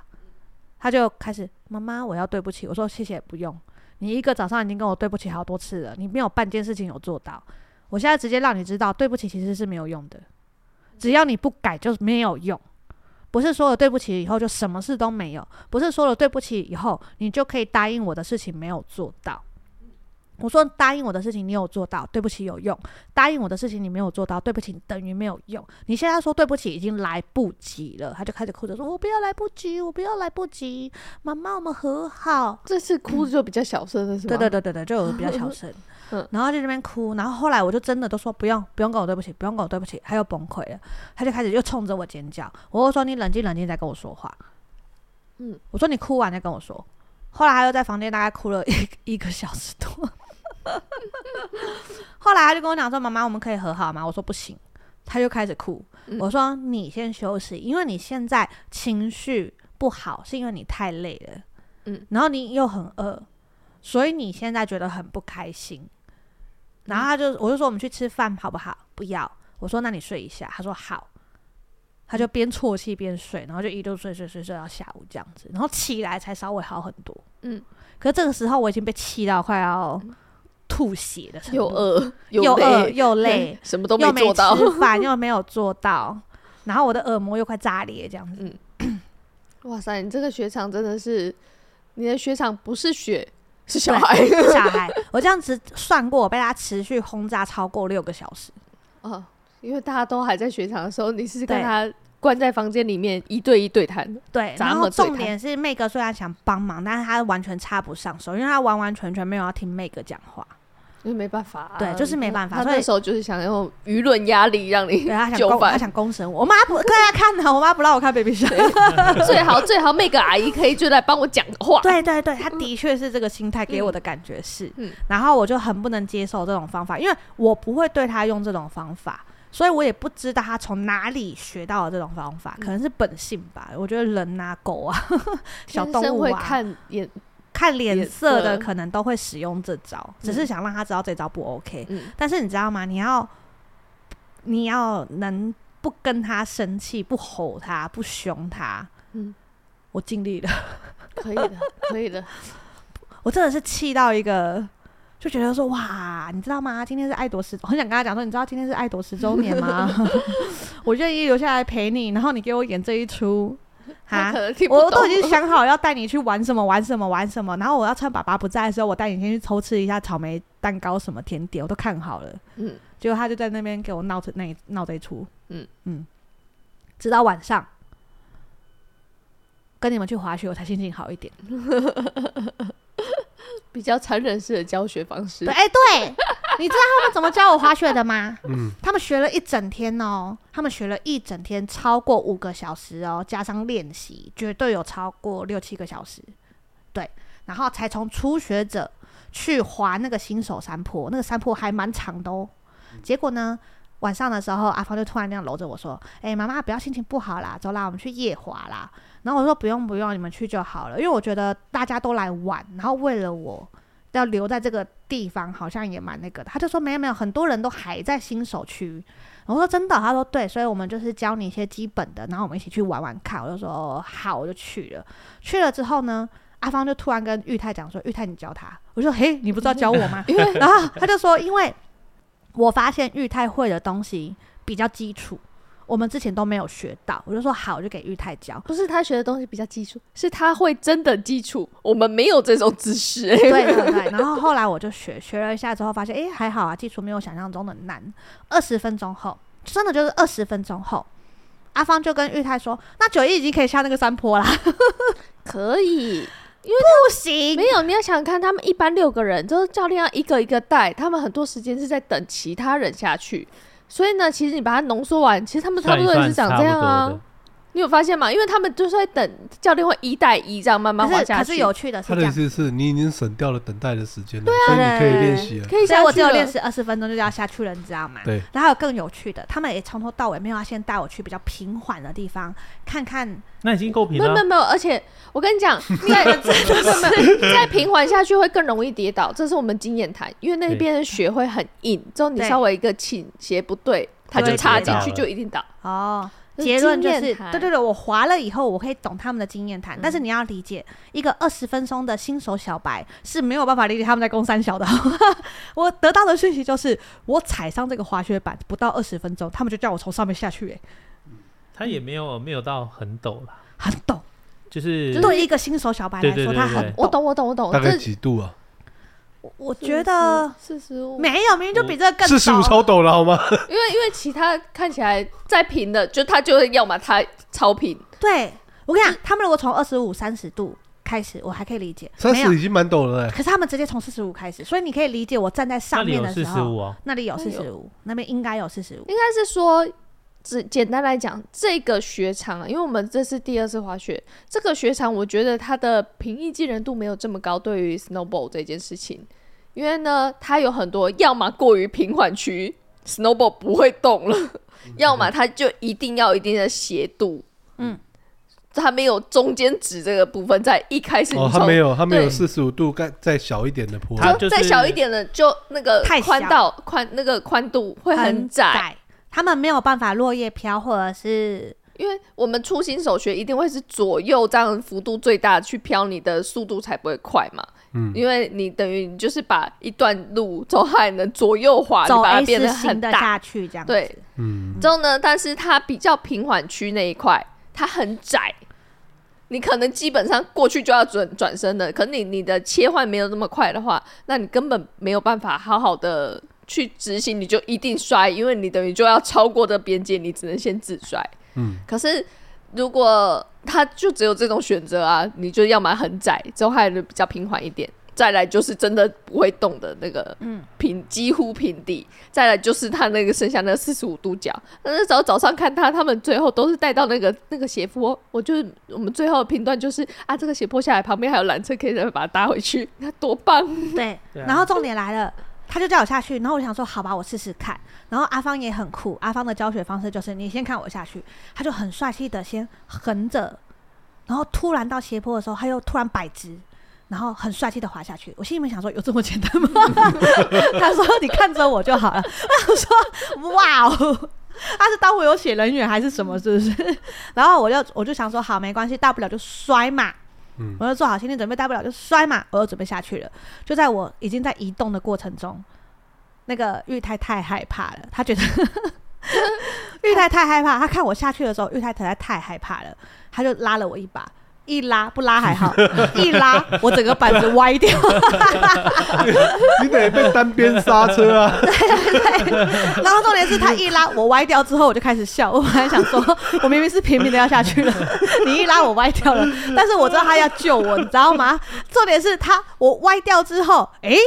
他就开始：“妈妈，我要对不起。”我说：“谢谢，不用。你一个早上已经跟我对不起好多次了，你没有半件事情有做到。我现在直接让你知道，对不起其实是没有用的。只要你不改，就没有用。不是说了对不起以后就什么事都没有，不是说了对不起以后你就可以答应我的事情没有做到。”我说答应我的事情你有做到，对不起有用；答应我的事情你没有做到，对不起等于没有用。你现在说对不起已经来不及了，他就开始哭着说：“我不要来不及，我不要来不及，妈妈我们和好。”
这次哭就比较小声了，是吗？
对对对对对，就有比较小声。然后就在那边哭，然后后来我就真的都说不用不用跟我对不起，不用跟我对不起，他又崩溃了，他就开始又冲着我尖叫。我说你冷静冷静再跟我说话。嗯，我说你哭完再跟我说。后来他又在房间大概哭了一 一个小时多。后来他就跟我讲说：“妈妈，我们可以和好吗？”我说：“不行。”他就开始哭。嗯、我说：“你先休息，因为你现在情绪不好，是因为你太累了。嗯，然后你又很饿，所以你现在觉得很不开心。然后他就，我就说：“我们去吃饭好不好？”不要。我说：“那你睡一下。”他说：“好。”他就边啜泣边睡，然后就一路睡睡睡睡到下午这样子，然后起来才稍微好很多。嗯，可是这个时候我已经被气到快要。吐血的程度，
又饿
又饿又 累，
什么都没做到，
又没吃饭又没有做到，然后我的耳膜又快炸裂，这样子。
嗯，哇塞，你这个雪场真的是，你的雪场不是雪，是小孩，
小孩。我这样子算过，我被他持续轰炸超过六个小时。
哦，因为大家都还在雪场的时候，你是跟他。关在房间里面一对一对谈，
对，然后重点是妹哥虽然想帮忙，但是他完全插不上手，因为他完完全全没有要听妹哥讲话，
因为没办法、啊，
对，就是没办法。
他那时候就是想用舆论压力让你，
对他想 公，他想攻审我。我妈不大家看呢，我妈不让我看 Baby Shark，
最好最好 Meg 阿姨可以就来帮我讲话。
对对对，他的确是这个心态给我的感觉是，嗯，然后我就很不能接受这种方法，因为我不会对他用这种方法。所以我也不知道他从哪里学到的这种方法，可能是本性吧。我觉得人啊、狗啊、小动物啊，
看脸
看脸色的，可能都会使用这招，只是想让他知道这招不 OK。但是你知道吗？你要你要能不跟他生气，不吼他，不凶他。嗯，我尽力了，
可以的，可以的。
我真的是气到一个。就觉得说哇，你知道吗？今天是爱朵十，我很想跟他讲说，你知道今天是爱朵十周年吗？我愿意留下来陪你，然后你给我演这一出，哈，我都已经想好要带你去玩什么玩什么玩什么，然后我要趁爸爸不在的时候，我带你先去偷吃一下草莓蛋糕什么甜点，我都看好了。嗯，结果他就在那边给我闹这那闹这一出，嗯。嗯，直到晚上跟你们去滑雪，我才心情好一点。
比较残忍式的教学方式。
哎，对，你知道他们怎么教我滑雪的吗？嗯，他们学了一整天哦，他们学了一整天，超过五个小时哦，加上练习，绝对有超过六七个小时。对，然后才从初学者去滑那个新手山坡，那个山坡还蛮长的哦。结果呢，晚上的时候，阿芳就突然那样搂着我说：“哎，妈妈，不要心情不好啦，走啦，我们去夜滑啦。”然后我说不用不用，你们去就好了，因为我觉得大家都来玩，然后为了我要留在这个地方，好像也蛮那个的。他就说没有没有，很多人都还在新手区。我说真的，他说对，所以我们就是教你一些基本的，然后我们一起去玩玩看。我就说好，我就去了。去了之后呢，阿芳就突然跟玉泰讲说：“玉泰，你教他。”我说：“嘿，你不知道教我吗？”然后他就说：“因为我发现玉泰会的东西比较基础。”我们之前都没有学到，我就说好，我就给玉泰教。
不是他学的东西比较基础，是他会真的基础。我们没有这种知识。
对对对。然后后来我就学学了一下之后，发现哎还好啊，基础没有想象中的难。二十分钟后，真的就是二十分钟后，阿芳就跟玉泰说：“那九一已经可以下那个山坡啦。」
可以，因为
不行，
没有。你要想看他们一般六个人，就是教练要一个一个带，他们很多时间是在等其他人下去。所以呢，其实你把它浓缩完，其实他们差不多也是长这样啊。你有发现吗？因为他们就是在等教练会一带一这样慢慢滑下去。
可是有趣的是，他
的意思是你已经省掉了等待的时间了，对啊，所以你可以练习了。
可以，所以我只有练习二十分钟就要下去了，你知道吗？
对。
然后还有更有趣的，他们也从头到尾没有要先带我去比较平缓的地方看看。
那已经够平了。
没有没有没有，而且我跟你讲，在再平缓下去会更容易跌倒，这是我们经验谈。因为那边的雪会很硬，之后你稍微一个倾斜不对，它就插进去就一定倒。
哦。结论就是，对对对，我滑了以后，我可以懂他们的经验谈。嗯、但是你要理解，一个二十分钟的新手小白是没有办法理解他们在攻三小的。我得到的讯息就是，我踩上这个滑雪板不到二十分钟，他们就叫我从上面下去。哎，
他也没有没有到很陡了，
很陡，
就是
对一个新手小白来说，他很
我懂我懂我懂，
大概几度啊？
我觉得
四十五
没有，明明就比这个更
四十五超陡了好吗？
因为因为其他看起来再平的，就他就要么他超平。
对，我跟你讲，他们如果从二十五、三十度开始，我还可以理解。
三十已经蛮陡了，可
是他们直接从四十五开始，所以你可以理解我站在上面的时候，那里有四十五，那边应该有四十五。
应该是说，只简单来讲，这个雪场啊，因为我们这是第二次滑雪，这个雪场我觉得它的平易近人度没有这么高。对于 snowball 这件事情。因为呢，它有很多，要么过于平缓区 snowball 不会动了；嗯、要么它就一定要一定的斜度，嗯，它没有中间值这个部分，在一开始
哦，它没有，它没有四十五度再再小一点的坡，
它再小一点的就那个宽道宽那个宽度会很窄，
很窄，他们没有办法落叶飘，或者是
因为我们初心手学一定会是左右这样幅度最大去飘，你的速度才不会快嘛。嗯，因为你等于你就是把一段路从海能左右滑，
走
你把它变得很大
下去这样子。
对，嗯。之后呢，但是它比较平缓区那一块，它很窄，你可能基本上过去就要转转身的。可能你你的切换没有那么快的话，那你根本没有办法好好的去执行，你就一定摔，因为你等于就要超过这边界，你只能先自摔。嗯。可是。如果他就只有这种选择啊，你就要么很窄，之后还比较平缓一点，再来就是真的不会动的那个平，嗯，几乎平地，再来就是他那个剩下那四十五度角。那时候早上看他，他们最后都是带到那个那个斜坡，我就我们最后的评断就是啊，这个斜坡下来旁边还有缆车可以再把它搭回去，你看多棒！
对，然后重点来了。他就叫我下去，然后我想说好吧，我试试看。然后阿芳也很酷，阿芳的教学方式就是你先看我下去，他就很帅气的先横着，然后突然到斜坡的时候，他又突然摆直，然后很帅气的滑下去。我心里面想说有这么简单吗？他说你看着我就好了。我说哇哦，他是当我有血人缘还是什么？是不是？然后我就我就想说好，没关系，大不了就摔嘛。嗯、我就做好心理准备，大不了就摔嘛。我就准备下去了，就在我已经在移动的过程中，那个玉太太害怕了，她觉得 玉太太害怕，她看我下去的时候，玉太太太害怕了，她就拉了我一把。一拉不拉还好，一拉我整个板子歪掉
你得被单边刹车啊！
对对对，然后重点是他一拉我歪掉之后，我就开始笑。我本来想说，我明明是平平的要下去了，你一拉我歪掉了，但是我知道他要救我，你知道吗？重点是他我歪掉之后，哎、欸，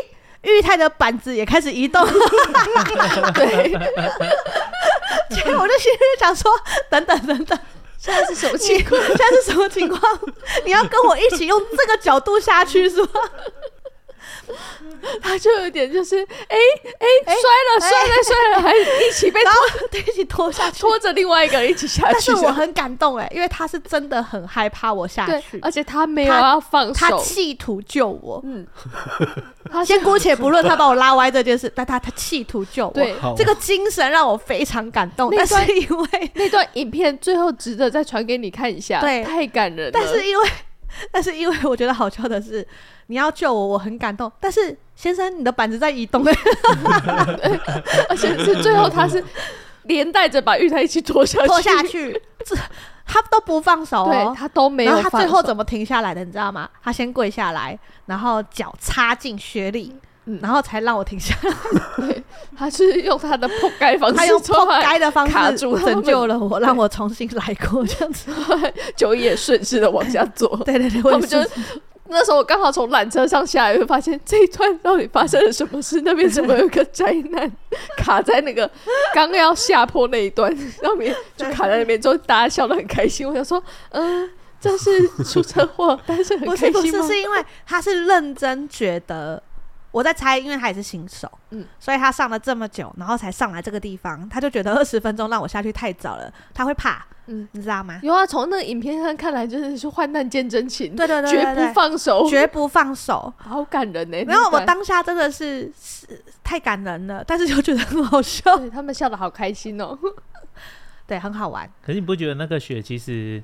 玉泰的板子也开始移动。对，所以我就心里想说，等等等等。现在是什么情况？现在是什么情况？你要跟我一起用这个角度下去是吗？
他就有点就是，哎哎摔了摔了摔了，还一起被拖，
一起拖下去，
拖着另外一个人一起下去。
但是我很感动哎，因为他是真的很害怕我下去，
而且他没有要放手，
他企图救我。嗯，先姑且不论他把我拉歪这件事，但他他企图救我，对，这个精神让我非常感动。但是因为
那段影片最后值得再传给你看一下，对，太感人了。
但是因为，但是因为我觉得好笑的是。你要救我，我很感动。但是先生，你的板子在移动，
而且是最后他是连带着把玉台一起拖下去，
拖下去，这他都不放手哦，
他都没有。然
后他最后怎么停下来的？你知道吗？他先跪下来，然后脚插进雪里，嗯，然后才让我停下来。
对，他是用他的扑街方式，
他用扑街的方式卡住，拯救了我，让我重新来过，这样子
就也顺势的往下坐。
对 对对，
我们就。那时候我刚好从缆车上下来，会发现这一段到底发生了什么事？那边怎么有个灾难卡在那个刚要下坡那一段上面，就卡在那边，之后大家笑得很开心。我想说，嗯、呃，这是出车祸，但是很开心吗？
不是，不是，是因为他是认真觉得我在猜，因为他也是新手，嗯，所以他上了这么久，然后才上来这个地方，他就觉得二十分钟让我下去太早了，他会怕。嗯，你知道吗？
有啊，从那个影片上看来，就是说患难见真情，
对对对，对，
绝不放手，
绝不放手，
好感人呢。
然后我当下真的是是太感人了，但是又觉得很好笑，
他们笑的好开心哦，
对，很好玩。
可是你不觉得那个雪其实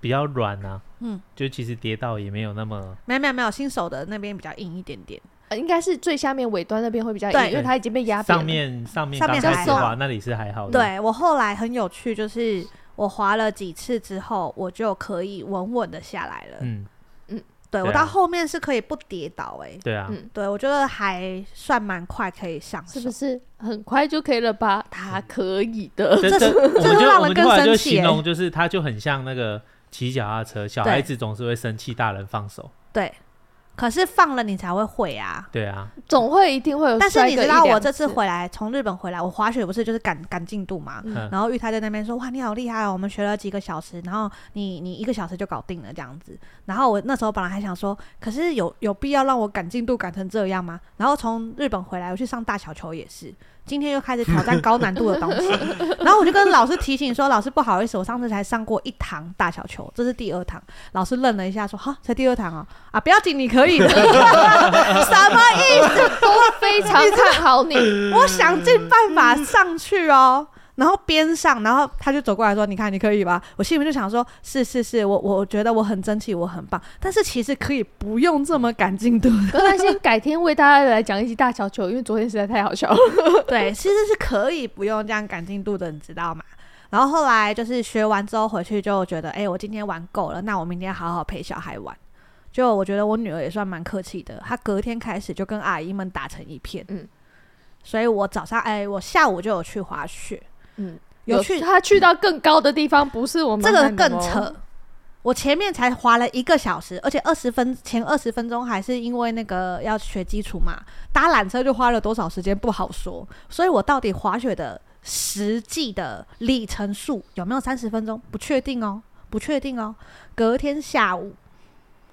比较软啊？嗯，就其实跌倒也没有那么……
没有没有没有，新手的那边比较硬一点点。
应该是最下面尾端那边会比较硬，因为它已经被压扁了。
上面上面上面还好，那里是还好的。
对，我后来很有趣，就是。我滑了几次之后，我就可以稳稳的下来了。嗯嗯，对，我到后面是可以不跌倒哎、欸。
对啊，
嗯，对我觉得还算蛮快，可以上手。
是不是很快就可以了吧？他可以的。
这是这是让人更生气。形容就是，它就很像那个骑脚踏车，小孩子总是会生气，大人放手。
对。可是放了你才会会啊！
对啊，
总会一定会有。
但是你知道我这次回来从日本回来，我滑雪不是就是赶赶进度嘛？嗯、然后玉泰在那边说：“哇，你好厉害哦！我们学了几个小时，然后你你一个小时就搞定了这样子。”然后我那时候本来还想说：“可是有有必要让我赶进度赶成这样吗？”然后从日本回来，我去上大小球也是。今天又开始挑战高难度的东西，然后我就跟老师提醒说：“老师不好意思，我上次才上过一堂大小球，这是第二堂。”老师愣了一下说：“哈，才第二堂哦，啊，不要紧，你可以的。”什么意思？
都非常看好你，
我想尽办法上去哦。然后边上，然后他就走过来说：“你看，你可以吧？”我心里面就想说：“是是是，我我觉得我很争气，我很棒。”但是其实可以不用这么赶进度。
那先改天为大家来讲一集大小球，因为昨天实在太好笑了。
对，其实是可以不用这样赶进度的，你知道吗？然后后来就是学完之后回去就觉得：“哎，我今天玩够了，那我明天好好陪小孩玩。”就我觉得我女儿也算蛮客气的，她隔天开始就跟阿姨们打成一片。嗯，所以我早上哎，我下午就有去滑雪。嗯，有去，
他去到更高的地方，不是我们
这个更扯。我前面才滑了一个小时，而且二十分前二十分钟还是因为那个要学基础嘛，搭缆车就花了多少时间不好说。所以我到底滑雪的实际的里程数有没有三十分钟？不确定哦，不确定哦。隔天下午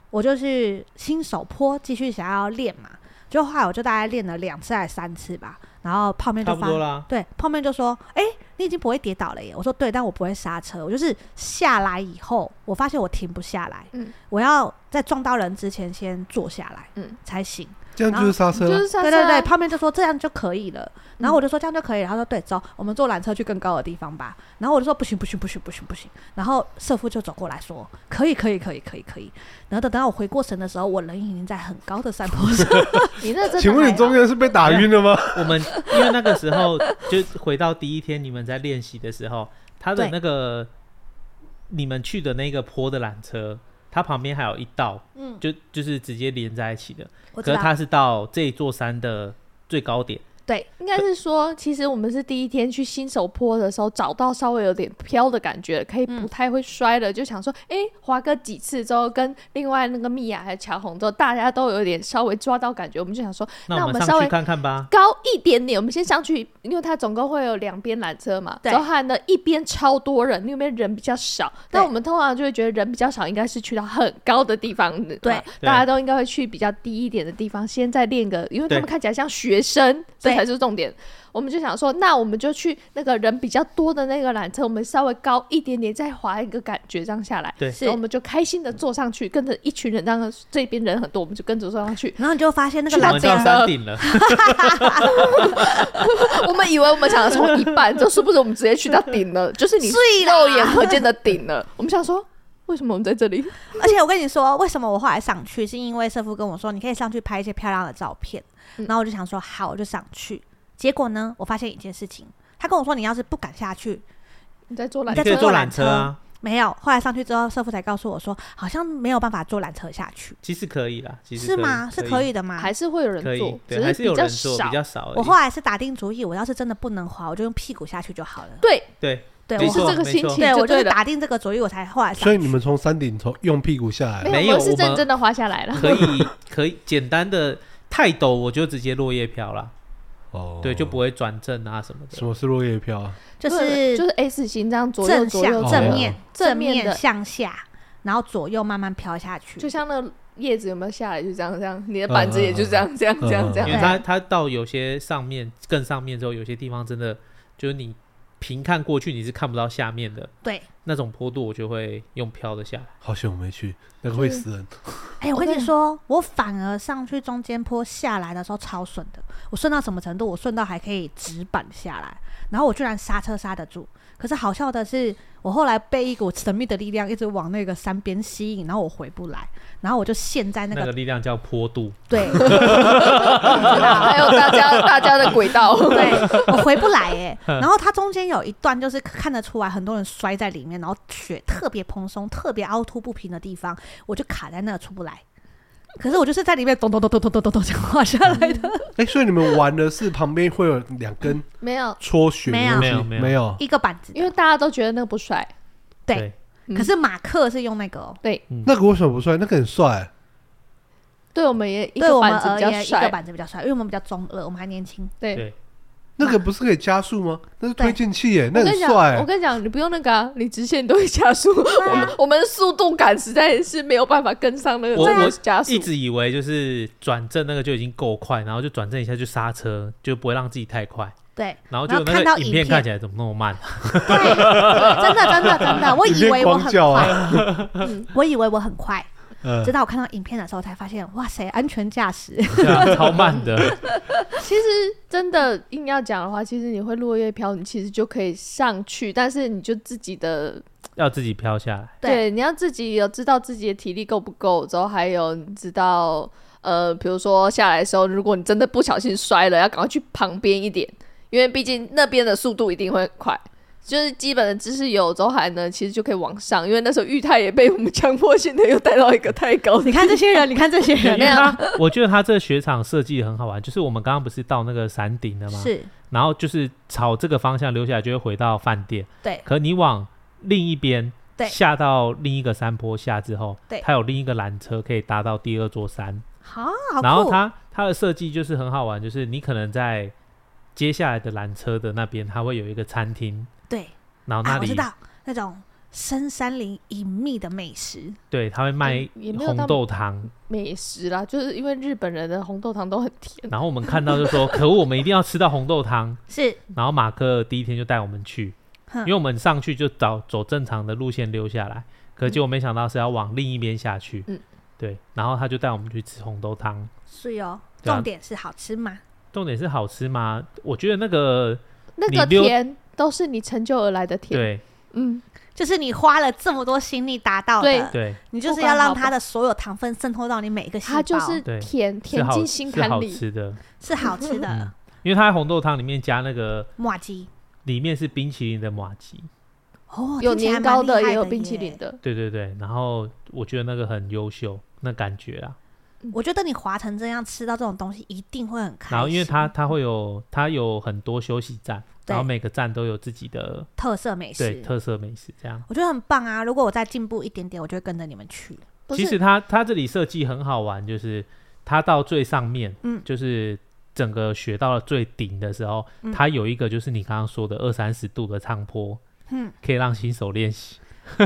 我就去新手坡继续想要练嘛，就后来我就大概练了两次还是三次吧。然后泡面就发，对，泡面就说：“哎、欸，你已经不会跌倒了耶。”我说：“对，但我不会刹车。我就是下来以后，我发现我停不下来，嗯，我要在撞到人之前先坐下来，嗯，才行。”
这样就是刹车，
就是刹车。
对对对，泡面就说这样就可以了。然后我就说这样就可以了。他说对，走，我们坐缆车去更高的地方吧。然后我就说不行不行不行不行不行。然后社夫就走过来说可以可以可以可以可以。然后等到我回过神的时候，我人已经在很高的山坡上。
你那真？
请问你中间是被打晕了吗？
我们因为那个时候就回到第一天你们在练习的时候，他的那个你们去的那个坡的缆车。它旁边还有一道，嗯，就就是直接连在一起的，可是它是到这座山的最高点。
对，应该是说，其实我们是第一天去新手坡的时候，找到稍微有点飘的感觉，可以不太会摔了，嗯、就想说，哎、欸，滑个几次之后，跟另外那个米娅还有乔红之后，大家都有点稍微抓到感觉，我们就想说，
那我们稍微看看吧，
高一点点，我们先上去，因为它总共会有两边缆车嘛，然后它的一边超多人，另一边人比较少，但我们通常就会觉得人比较少，应该是去到很高的地方的，对，大家都应该会去比较低一点的地方，先再练个，因为他们看起来像学生，这才是重点。我们就想说，那我们就去那个人比较多的那个缆车，我们稍微高一点点，再滑一个感觉，这样下来，对，所以我们就开心的坐上去，跟着一群人，这样这边人很多，我们就跟着坐上去，
然后你就发现那个缆车
到山顶了，
我们以为我们想要从一半，就是不是我们直接去到顶了，就是你肉眼可见的顶了。我们想说，为什么我们在这里？
而且我跟你说，为什么我后来上去，是因为社夫跟我说，你可以上去拍一些漂亮的照片，然后我就想说，好，我就上去。结果呢？我发现一件事情，他跟我说：“你要是不敢下去，
你在坐缆，
你在坐缆车啊。”
没有，后来上去之后，师傅才告诉我说，好像没有办法坐缆车下去。
其实可以啦，其实
是吗？是可以的吗？
还是会有人坐？
只，是比较少，比较少。
我后来是打定主意，我要是真的不能滑，我就用屁股下去就好了。
对
对
对，
我是这个心情，
对我就是打定这个主意，我才后来。
所以你们从山顶从用屁股下来？
没有，我是真正的滑下来了。
可以可以，简单的太陡，我就直接落叶飘了。哦，对，就不会转正啊什么的。
什么是落叶飘啊？
就是
就是 S 型这样左右左右
正面正面向下，然后左右慢慢飘下去，
就像那个叶子有没有下来，就这样这样，你的板子也就这样这样这样这样。
因为它它到有些上面更上面之后，有些地方真的就是你平看过去你是看不到下面的。
对，
那种坡度我就会用飘的下来。
好险我没去，那个会死人。
哎，我跟你说，我反而上去中间坡下来的时候超顺的。我顺到什么程度？我顺到还可以直板下来，然后我居然刹车刹得住。可是好笑的是，我后来被一股神秘的力量一直往那个山边吸引，然后我回不来，然后我就陷在那个。
那个力量叫坡度。
对。
还有大家大家的轨道。
对，我回不来哎。然后它中间有一段就是看得出来很多人摔在里面，然后雪特别蓬松、特别凹凸不平的地方，我就卡在那出不来。可是我就是在里面咚咚咚咚咚咚咚咚这样滑下来的。
哎，所以你们玩的是旁边会有两根
没有
搓雪
没有
没有没有
一个板子，
因为大家都觉得那个不帅。
对，可是马克是用那个
哦，对，
那个为什么不帅？那个很帅。
对我们也
对我们而言，一个板子比较帅，因为我们比较中二，我们还年轻。
对。
那个不是可以加速吗？那是推进器耶，那很帅。
我跟你讲，你不用那个啊，你直线都会加速。我们我们的速度感实在是没有办法跟上那个。
我我加速，一直以为就是转正那个就已经够快，然后就转正一下就刹车，就不会让自己太快。
对，
然后就看到影片看起来怎么那么慢？
对，真的真的真的，我以为我很快，嗯我以为我很快。嗯、直到我看到影片的时候才发现，哇塞，安全驾
驶，啊，超慢的。
其实真的硬要讲的话，其实你会落叶飘，你其实就可以上去，但是你就自己的
要自己飘下来。
对，对，你要自己有知道自己的体力够不够，之后还有你知道，呃，比如说下来的时候，如果你真的不小心摔了，要赶快去旁边一点，因为毕竟那边的速度一定会很快。就是基本的知识有之后，还呢，其实就可以往上。因为那时候玉泰也被我们强迫性的又带到一个太高。
你看这些人，你看这些人，
他 我觉得他这个雪场设计很好玩。就是我们刚刚不是到那个山顶了吗？
是。
然后就是朝这个方向溜下来，就会回到饭店。
对。
可你往另一边，下到另一个山坡下之后，对，它有另一个缆车可以搭到第二座山。
好，好。
然后它它的设计就是很好玩，就是你可能在接下来的缆车的那边，它会有一个餐厅。
对，
然后那里、啊、
我知道那种深山林隐秘的美食，
对，他会卖红豆汤
美食啦，就是因为日本人的红豆汤都很甜。
然后我们看到就说，可恶，我们一定要吃到红豆汤。
是，
然后马克第一天就带我们去，因为我们上去就找走正常的路线溜下来，可结果没想到是要往另一边下去。嗯，对，然后他就带我们去吃红豆汤。
是哟，重点是好吃吗？
重点是好吃吗？我觉得那个
那个甜。都是你成就而来的甜，
对，
嗯，就是你花了这么多心力达到的，
对，
你就是要让它的所有糖分渗透到你每一个细胞，
它就是甜，甜进心坎里，
是好吃的，
是好吃的，
嗯、因为它在红豆汤里面加那个
马吉，
里面是冰淇淋的马吉，
哦，
有年糕的，也有冰淇淋的，
对对对，然后我觉得那个很优秀，那感觉啊。
我觉得你滑成这样，吃到这种东西一定会很开心。
然后，因为它它会有它有很多休息站，然后每个站都有自己的
特色美食，
对，特色美食这样。
我觉得很棒啊！如果我再进步一点点，我就会跟着你们去。
其实它它这里设计很好玩，就是它到最上面，嗯，就是整个雪到了最顶的时候，它有一个就是你刚刚说的二三十度的长坡，嗯，可以让新手练习。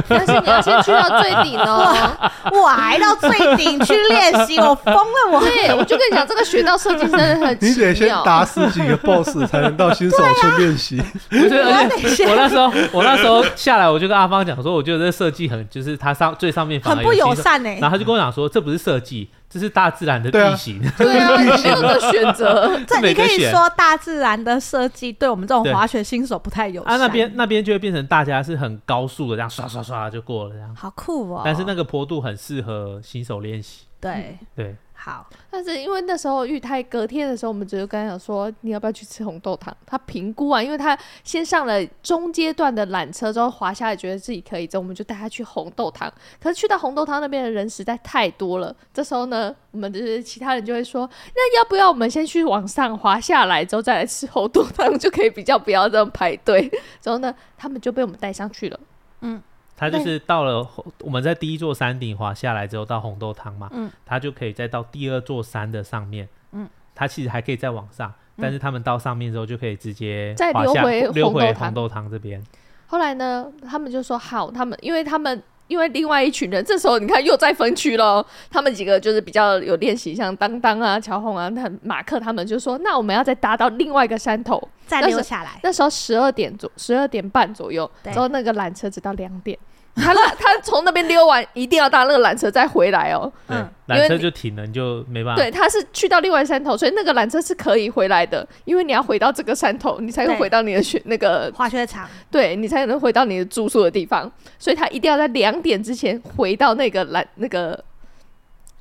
但是你要先去到最顶哦，
我挨到最顶去练习，我疯了！我
对我就跟你讲，这个学到设计真的很奇妙，
你得先打死几个 BOSS 才能到新手村练习。
不是，而且我那时候我那时候下来，我就跟阿芳讲说，我觉得这设计很，就是它上最上面反而
很不友善呢。
然后他就跟我讲说，这不是设计。这是大自然的地形，
对啊，没有的选择。
这你可以说大自然的设计对我们这种滑雪新手不太友善。
啊，那边那边就会变成大家是很高速的，这样刷刷刷就过了，这样。
好酷哦！
但是那个坡度很适合新手练习。
对
对。
好，
但是因为那时候玉泰隔天的时候，我们只是跟他讲说，你要不要去吃红豆汤？他评估啊，因为他先上了中阶段的缆车之后滑下来，觉得自己可以，之后我们就带他去红豆汤。可是去到红豆汤那边的人实在太多了，这时候呢，我们就是其他人就会说，那要不要我们先去往上滑下来，之后再来吃红豆汤，就可以比较不要这样排队。之后呢，他们就被我们带上去了。嗯。
他就是到了我们在第一座山顶滑下来之后到红豆汤嘛，嗯，他就可以再到第二座山的上面，嗯，他其实还可以再往上，嗯，但是他们到上面之后就可以直接
再溜回
溜回红豆汤这边。
后来呢，他们就说好，他们因为他们因为另外一群人，这时候你看又在分区喽，他们几个就是比较有练习，像当当啊、乔红啊、他马克他们就说，那我们要再搭到另外一个山头
再溜下来。
那时候十二点左十二点半左右，之后那个缆车直到两点。他那 他从那边溜完，一定要搭那个缆车再回来哦。
嗯，缆车就停了，你就没办法。
对，他是去到另外山头，所以那个缆车是可以回来的，因为你要回到这个山头，你才会回到你的雪那个
滑雪场，
对，你才能回到你的住宿的地方。所以他一定要在两点之前回到那个缆那个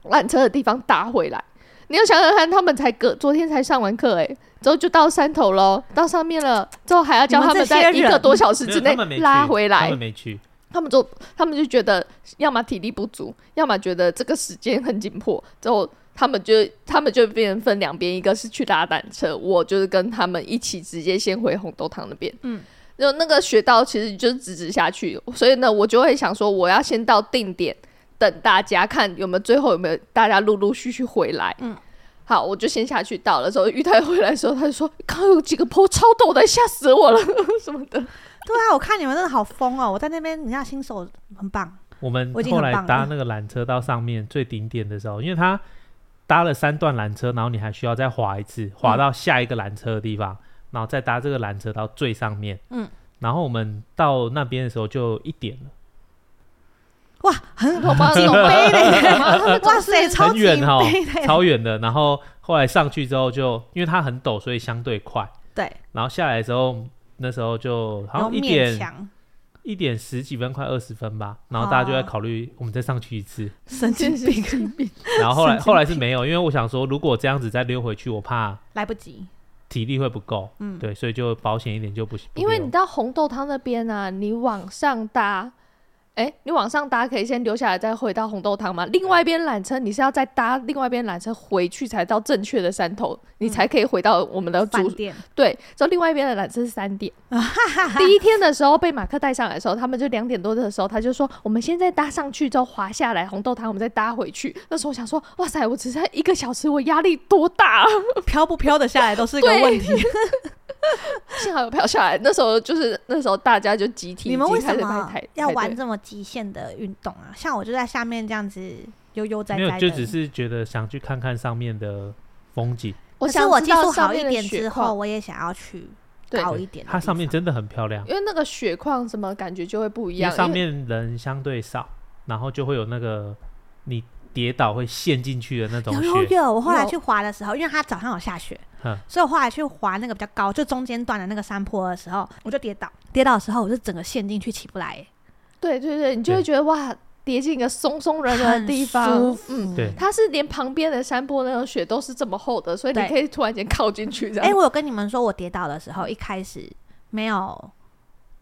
缆车的地方搭回来。你要想想看，他们才隔昨天才上完课，哎，之后就到山头喽，到上面了，之后还要教他们在一个多小时之内拉回来。
他们没去。
他们就他们就觉得，要么体力不足，要么觉得这个时间很紧迫，之后他们就他们就变成分两边，一个是去搭缆车，我就是跟他们一起直接先回红豆汤那边。嗯，就那个雪道其实就是直直下去，所以呢，我就会想说，我要先到定点等大家，看有没有最后有没有大家陆陆续续回来。嗯，好，我就先下去到了之后，玉泰回来的时候，他就说：“ 刚有几个坡超陡的，吓死我了 什么的。”
对啊，我看你们真的好疯哦！我在那边，人家新手很棒。
我们后来搭那个缆车到上面最顶点的时候，因为它搭了三段缆车，然后你还需要再滑一次，滑到下一个缆车的地方，嗯、然后再搭这个缆车到最上面。嗯，然后我们到那边的时候就一点了。
哇，很恐怖，景杯的，哇塞，超远哈，
超远的。然后后来上去之后就，就因为它很陡，所以相对快。
对。
然后下来的时候，那时候就好像一点一点十几分，快二十分吧。然后大家就在考虑，我们再上去一次。
神经病。
然后后来后来是没有，因为我想说，如果这样子再溜回去，我怕
来不及，
体力会不够。嗯，对，所以就保险一点就不行。
因为你到红豆汤那边啊，你往上搭。哎、欸，你往上搭可以先留下来，再回到红豆汤吗？另外一边缆车你是要再搭另外一边缆车回去才到正确的山头，嗯，你才可以回到我们的主
店。
对，之后另外一边的缆车是三点。第一天的时候被马克带上来的时候，他们就两点多的时候，他就说我们现在搭上去之后滑下来红豆汤，我们再搭回去。那时候我想说，哇塞，我只剩一个小时，我压力多大，
飘不飘得下来都是一个问题。
幸好有飘下来，那时候就是那时候大家就集体。
你们为什么要玩这么极限的运动啊？像我就在下面这样子悠悠哉哉。
没有，就只是觉得想去看看上面的风景。
我想我技术好一点之后，我也想要去高一点。
它上面真的很漂亮，
因为那个雪况什么感觉就会不一样。
上面人相对少，然后就会有那个你。跌倒会陷进去的那种雪。
有有有，我后来去滑的时候，因为它早上有下雪，所以我后来去滑那个比较高，就中间段的那个山坡的时候，我就跌倒。跌倒的时候，我就整个陷进去起不来。
对对对，你就会觉得哇，跌进一个松松软软的地方，
舒服。嗯，
对。
它是连旁边的山坡那种雪都是这么厚的，所以你可以突然间靠进去这样。
哎、欸，我有跟你们说，我跌倒的时候一开始没有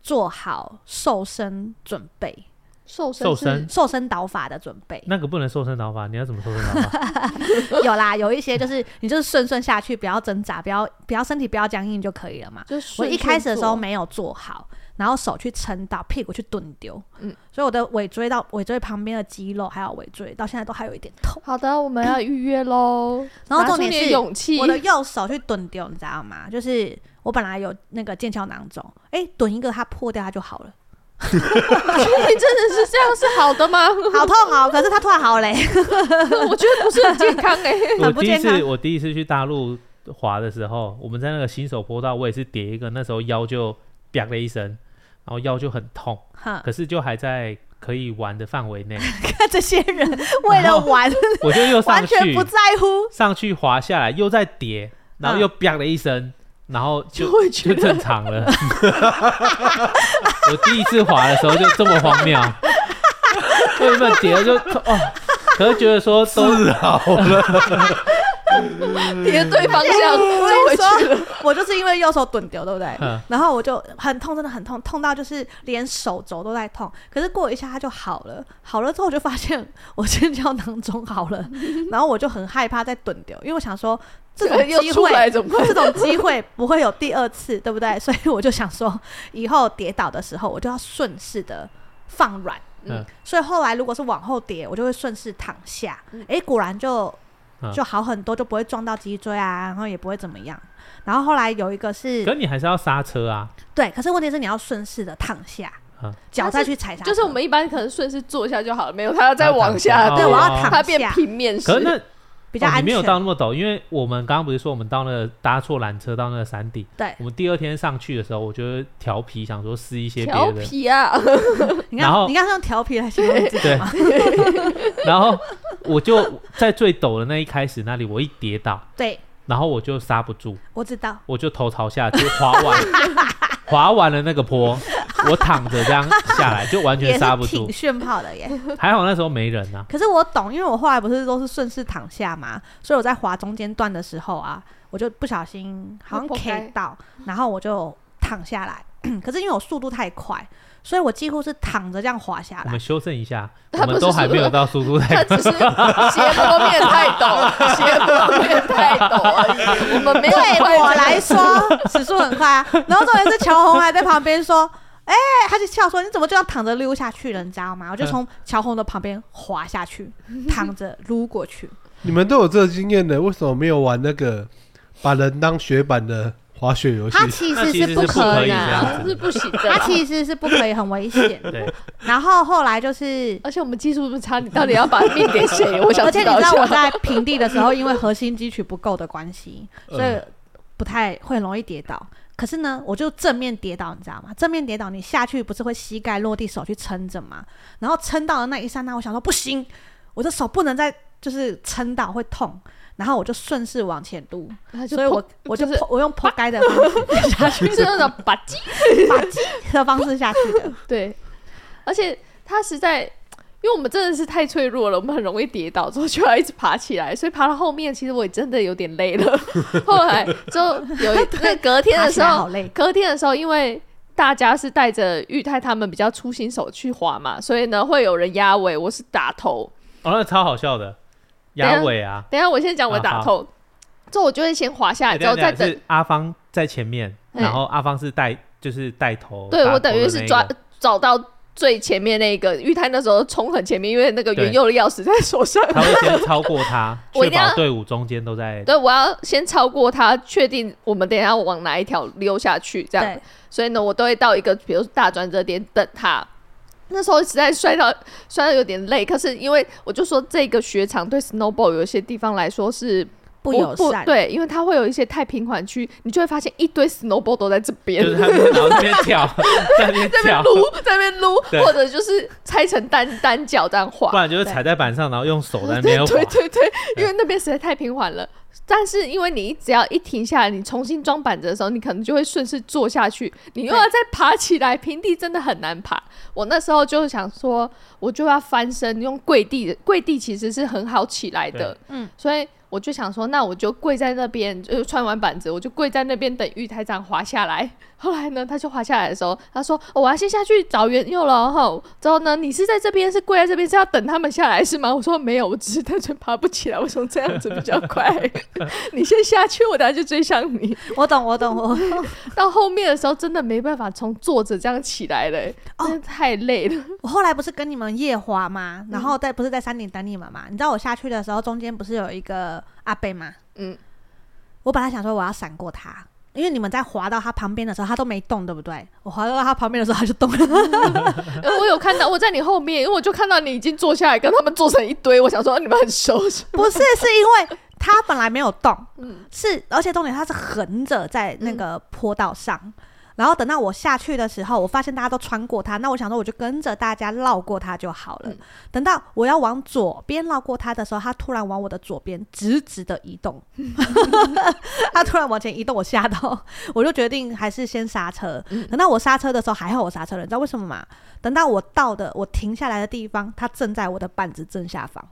做好瘦身准备。
瘦身，瘦身，
瘦身导法的准备，
那个不能瘦身导法，你要怎么瘦身导法？
有啦，有一些就是你就是顺顺下去，不要挣扎，不要不要身体不要僵硬就可以了嘛。就是我一开始的时候没有做好，然后手去撑到，屁股去蹲丢，嗯，所以我的尾椎到尾椎旁边的肌肉还有尾椎到现在都还有一点痛。
好的，我们要预约喽。
然后重点是勇气，我的右手去蹲丢，你知道吗？就是我本来有那个腱鞘囊肿，哎、欸，蹲一个它破掉它就好了。
你真的是这样是好的吗？
好痛哦！可是他突然好嘞，
我觉得不是很健康哎。
我第一次我第一次去大陆滑的时候，我们在那个新手坡道，我也是跌一个，那时候腰就啪了一声，然后腰就很痛。可是就还在可以玩的范围内。
看这些人为了玩，
我就又上去，
完全不在乎，
上去滑下来又在跌，然后又啪了一声。然后就就，就正常了。我第一次滑的时候就这么荒谬，我原本跌了就哦？可是觉得说都是好了，
跌对方向 就回去了。
我就是因为右手蹲丢，对不对？然后我就很痛，真的很痛，痛到就是连手肘都在痛。可是过一下它就好了，好了之后我就发现我尖叫囊肿好了，然后我就很害怕再蹲丢，因为我想说。这种机会，这种机会不会有第二次，对不对？所以我就想说，以后跌倒的时候，我就要顺势的放软。嗯，所以后来如果是往后跌，我就会顺势躺下。哎，果然就就好很多，就不会撞到脊椎啊，然后也不会怎么样。然后后来有一个是，
可是你还是要刹车啊。
对，可是问题是你要顺势的躺下，脚再去踩刹车。
就是我们一般可能顺势坐下就好了，没有他要再往下，
对，我要躺下，
它变平面式。
比较安全，
哦，你没有到那么陡，因为我们刚刚不是说我们到那个搭错缆车到那个山顶。
对，
我们第二天上去的时候，我就调皮想说试一些别的。
调皮啊！
然后你刚刚用调皮来形容自己。
然后我就在最陡的那一开始那里，我一跌倒，
对，
然后我就刹不住。
我知道。
我就头朝下就滑完，滑完了那个坡。我躺着这样下来，就完全刹不住，
挺炫炮的耶。
还好那时候没人啊。
可是我懂，因为我后来不是都是顺势躺下嘛，所以我在滑中间段的时候啊，我就不小心好像 K 到，然后我就躺下来。可是因为我速度太快，所以我几乎是躺着这样滑下来。
我们修正一下，我们都还没有到速度太快，
他只是斜坡面太陡，斜坡面太陡而已。我们没有
对我来说，时速很快啊。然后重点是乔红还在旁边说。哎、欸，他就笑说：“你怎么就要躺着溜下去了？你知道吗？”我就从乔红的旁边滑下去，躺着撸过去。
你们都有这个经验的，为什么没有玩那个把人当雪板的滑雪游戏？
它其实是不可以
的，是不行的。
它其实是不可以，很危险。对。然后后来就是，
而且我们技术不差，你到底要把命给谁？我想知道。
而且你知道我在平地的时候，因为核心肌群不够的关系，所以不太会容易跌倒。可是呢，我就正面跌倒，你知道吗？正面跌倒，你下去不是会膝盖落地，手去撑着吗？然后撑到的那一刹那，我想说不行，我的手不能再就是撑到会痛，然后我就顺势往前撸，所以我我就、就是、我用扑街的方式下去，
是那种把击
把击的方式下去的，
对，而且他实在。因为我们真的是太脆弱了，我们很容易跌倒，之后就要一直爬起来，所以爬到后面，其实我也真的有点累了。后来就有一那隔天的时候，隔天的时候，因为大家是带着玉泰他们比较粗心手去滑嘛，所以呢会有人压尾，我是打头。
哦，那超好笑的，压尾啊！
等一下我先讲我打头，之后我就会先滑下来，之后再等
阿芳在前面，然后阿芳是带就是带头，
对我等于是抓找到。最前面那个玉泰那时候冲很前面，因为那个原佑的钥匙在手上，
他会先超过他，确保队伍中间都在。
对，我要先超过他，确定我们等一下往哪一条溜下去，这样。所以呢，我都会到一个比如大转折点等他。那时候实在摔到 摔到有点累，可是因为我就说这个雪场对 snowball 有些地方来说是。
不友善，
对，因为它会有一些太平缓区，你就会发现一堆 snowboard 都在这边，
就是他们 在那边跳，在那边跳，
撸，在那边撸，或者就是拆成单单脚这样滑，
不然就是踩在板上，然后用手在那边滑。
对对对，因为那边实在太平缓了。但是因为你只要一停下来，你重新装板子的时候，你可能就会顺势坐下去，你又要再爬起来，平地真的很难爬。我那时候就想说，我就要翻身，用跪地，跪地其实是很好起来的，嗯，所以。我就想说，那我就跪在那边，就穿完板子，我就跪在那边等玉台长滑下来。后来呢，他就滑下来的时候，他说：“哦、我要先下去找元佑了。”哈，之后呢，你是在这边，是跪在这边，是要等他们下来是吗？我说没有，我只是单纯爬不起来。我说这样子比较快，你先下去，我等下就追上你。
我懂，我懂，我懂。
到后面的时候，真的没办法从坐着这样起来了，真的太累了。
我后来不是跟你们夜滑吗？然后在不是在山顶等你们吗？你知道我下去的时候，中间不是有一个阿贝吗？嗯，我本来想说我要闪过他。因为你们在滑到他旁边的时候，他都没动，对不对？我滑到他旁边的时候，他就动了。
我有看到，我在你后面，因为我就看到你已经坐下来，跟他们坐成一堆。我想说你们很熟，
不是？是因为他本来没有动，嗯，是，而且重点他是横着在那个坡道上。嗯然后等到我下去的时候，我发现大家都穿过它，那我想说我就跟着大家绕过它就好了。嗯、等到我要往左边绕过它的时候，它突然往我的左边直直的移动，它突然往前移动，我吓到，我就决定还是先刹车。嗯、等到我刹车的时候，还好我刹车了，你知道为什么吗？等到我到的我停下来的地方，它正在我的板子正下方。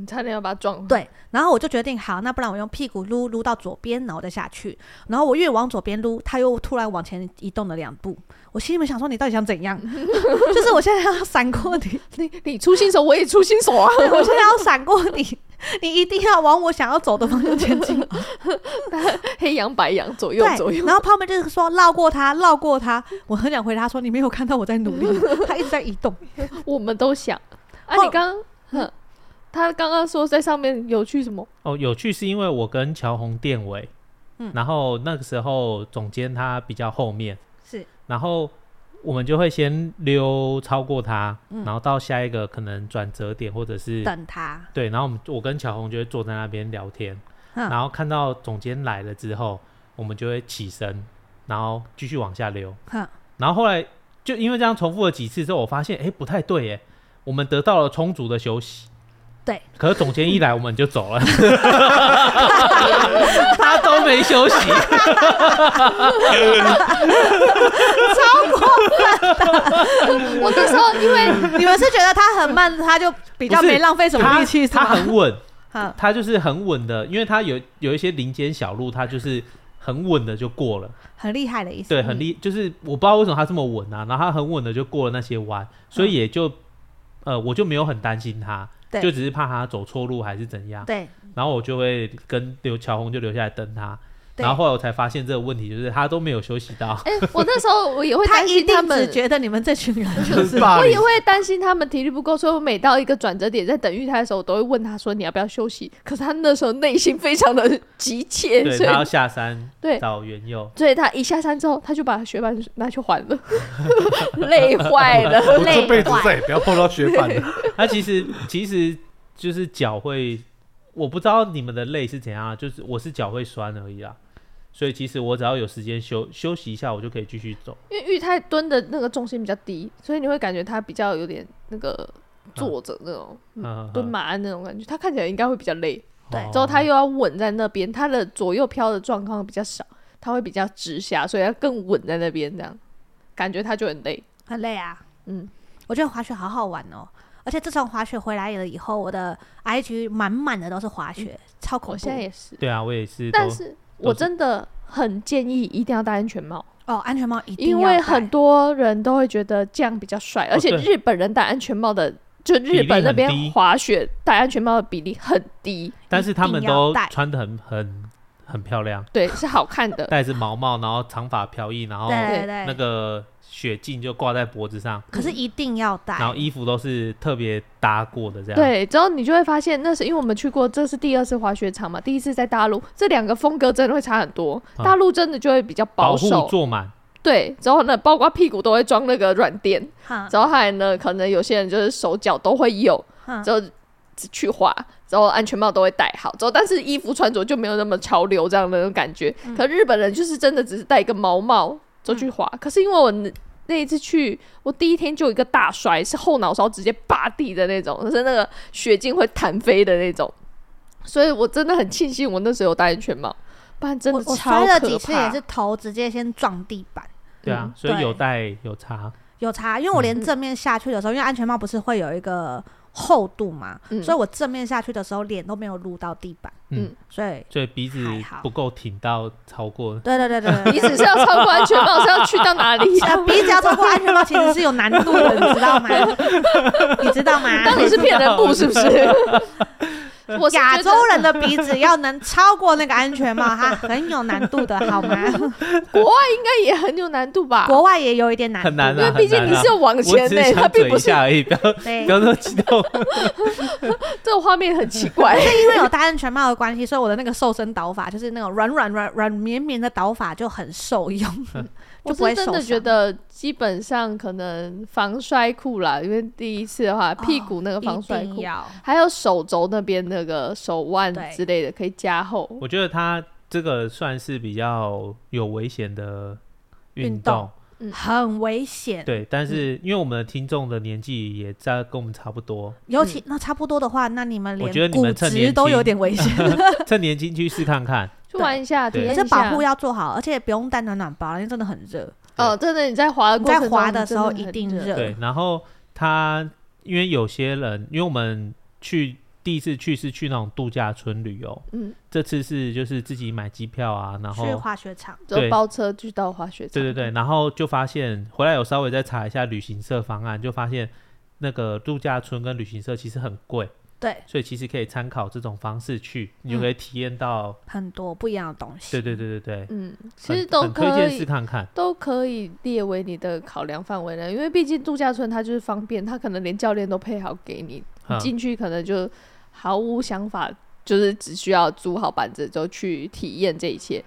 哦。你差点要把它撞。
对，然后我就决定好，那不然我用屁股撸撸到左边，然后再下去。然后我越往左边撸，他又突然往前移动了两步。我心里面想说，你到底想怎样？就是我现在要闪过你，
你你出新手，我也出新手啊！
我现在要闪过你，你一定要往我想要走的方向前进。
黑羊白羊，左右左右。
然后旁边就是说绕过他，绕过他。我很想回答说，你没有看到我在努力，他一直在移动。
我们都想啊，你刚刚。他刚刚说在上面有趣什么？
哦，有趣是因为我跟乔红电尾，嗯，然后那个时候总监他比较后面，
是，
然后我们就会先溜超过他，嗯，然后到下一个可能转折点或者是
等他，
对，然后我们我跟乔红就会坐在那边聊天，嗯，然后看到总监来了之后，我们就会起身，然后继续往下溜，嗯，然后后来就因为这样重复了几次之后，我发现哎不太对耶，我们得到了充足的休息。
对，
可是总监一来我们就走了，他都没休息，
超过分。我那时候因为你们是觉得他很慢，他就比较没浪费什么力气，
他很稳，他就是很稳的，因为他有有一些林间小路，他就是很稳的就过了，
很厉害的意思。
对，很厉，就是我不知道为什么他这么稳啊，然后他很稳的就过了那些弯，所以也就呃，我就没有很担心他。对。就只是怕他走错路还是怎样，
对，
然后我就会跟刘乔红就留下来等他。然后后来我才发现这个问题，就是他都没有休息到。
哎，我那时候我也会 担心他们，
他只觉得你们这群人就是，
我也会担心他们体力不够，所以我每到一个转折点在等玉台的时候，我都会问他说：“你要不要休息？”可是他那时候内心非常的急切，
对，
所以
他要下山 对找原佑，
所以他一下山之后，他就把雪板拿去还了，累坏了，
我这辈子再也不要碰到雪板了。
他其实其实就是脚会，我不知道你们的累是怎样，就是我是脚会酸而已啊。所以其实我只要有时间休休息一下，我就可以继续走。
因为玉泰蹲的那个重心比较低，所以你会感觉他比较有点那个坐着那种、蹲马鞍那种感觉，他看起来应该会比较累。对，之后他又要稳在那边，他的左右飘的状况比较少，他会比较直下，所以要更稳在那边，这样感觉他就很累，
很累啊。嗯，我觉得滑雪好好玩哦。而且自从滑雪回来了以后，我的 IG 满满的都是滑雪，嗯、超恐怖。我
现在也是。
对啊，我也是。
但是我真的很建议一定要戴安全帽。
哦，安全帽一定要。
因为很多人都会觉得这样比较帅，而且日本人戴安全帽的，哦、就日本那边滑雪戴安全帽的比例很低，
但是他们都穿的很很很漂亮，
对，是好看的，
戴着毛帽，然后长发飘逸，然后那个。雪镜就挂在脖子上，
可是一定要戴。
然后衣服都是特别搭过的，这样。
对，之后你就会发现，那是因为我们去过，这是第二次滑雪场嘛，第一次在大陆，这两个风格真的会差很多。嗯、大陆真的就会比较保守，
保护坐满。
对，之后呢，包括屁股都会装那个软垫，之后还呢，可能有些人就是手脚都会有，之后去滑，之后安全帽都会戴好，之后但是衣服穿着就没有那么潮流这样的那种感觉。嗯、可日本人就是真的只是戴一个毛帽就去滑，嗯、可是因为我。那一次去，我第一天就有一个大摔，是后脑勺直接拔地的那种，就是那个雪镜会弹飞的那种，所以我真的很庆幸我那时候有戴安全帽，不然真的超可怕。我摔了几次
也是头直接先撞地板。
对啊，所以有戴有差，
有差，因为我连正面下去的时候，嗯、因为安全帽不是会有一个。厚度嘛，嗯、所以我正面下去的时候，脸都没有撸到地板，嗯，所以
所以鼻子不够挺到超过，
对对对对，
鼻子是要超过安全帽，是要去到哪里？啊，
鼻子要超过安全帽，其实是有难度的，你知道吗？你知道吗？
到底是骗人布是不是？
亚洲人的鼻子要能超过那个安全帽，它很有难度的，好吗？
国外应该也很有难度吧？
国外也有一点难度，
很难，
因为毕竟你是要往前的，它并不是
而已。不要不要说激动，
这个画面很奇怪。
是因为有戴安全帽的关系，所以我的那个瘦身导法，就是那种软软软软绵绵的导法就很受用。
我是真的觉得，基本上可能防摔裤啦，因为第一次的话，屁股那个防摔裤，还有手肘那边那个手腕之类的可以加厚。
我觉得它这个算是比较有危险的运动，
很危险。
对，但是因为我们的听众的年纪也在跟我们差不多，
尤其那差不多的话，那你们连骨质都有点危险，
趁年轻去试看看。
去玩一下，体验一下。
保护要做好，而且不用带暖暖包，因为真的很热。
哦，真的，你在滑的过程中，
在滑的时候一定热。
对，然后他因为有些人，因为我们去第一次去是去那种度假村旅游，嗯，这次是就是自己买机票啊，然后
去滑雪场，
就包车去到滑雪场。
对对对，然后就发现回来有稍微再查一下旅行社方案，就发现那个度假村跟旅行社其实很贵。
对，
所以其实可以参考这种方式去，你就可以体验到
很多不一样的东西。
对对对对对，
嗯，其实都可以
推荐试看看，
都可以列为你的考量范围了。因为毕竟度假村它就是方便，它可能连教练都配好给你，你进去可能就毫无想法，就是只需要租好板子就去体验这一切。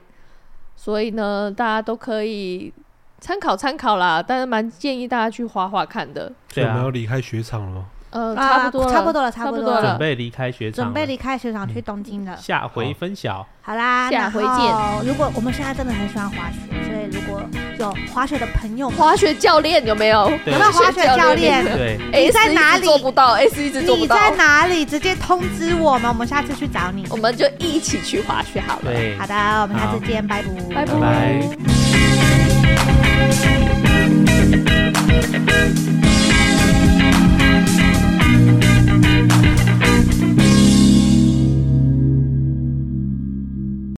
所以呢，大家都可以参考参考啦，但是蛮建议大家去滑滑看的。
对啊，我们要离开雪场了。
呃，差不多，
差不多了，差不多了，
准备离开学场，
准备离开学场去东京了。
下回分晓。
好啦，
下回见。
如果我们现在真的很喜欢滑雪，所以如果有滑雪的朋友，
滑雪教练有没有？
有没有滑雪教练？
对，
你在哪里？
做不到，S 一直做不到。
你在哪里？直接通知我们，我们下次去找你，
我们就一起去滑雪好了。
对，
好的，我们下次见，拜拜，
拜拜。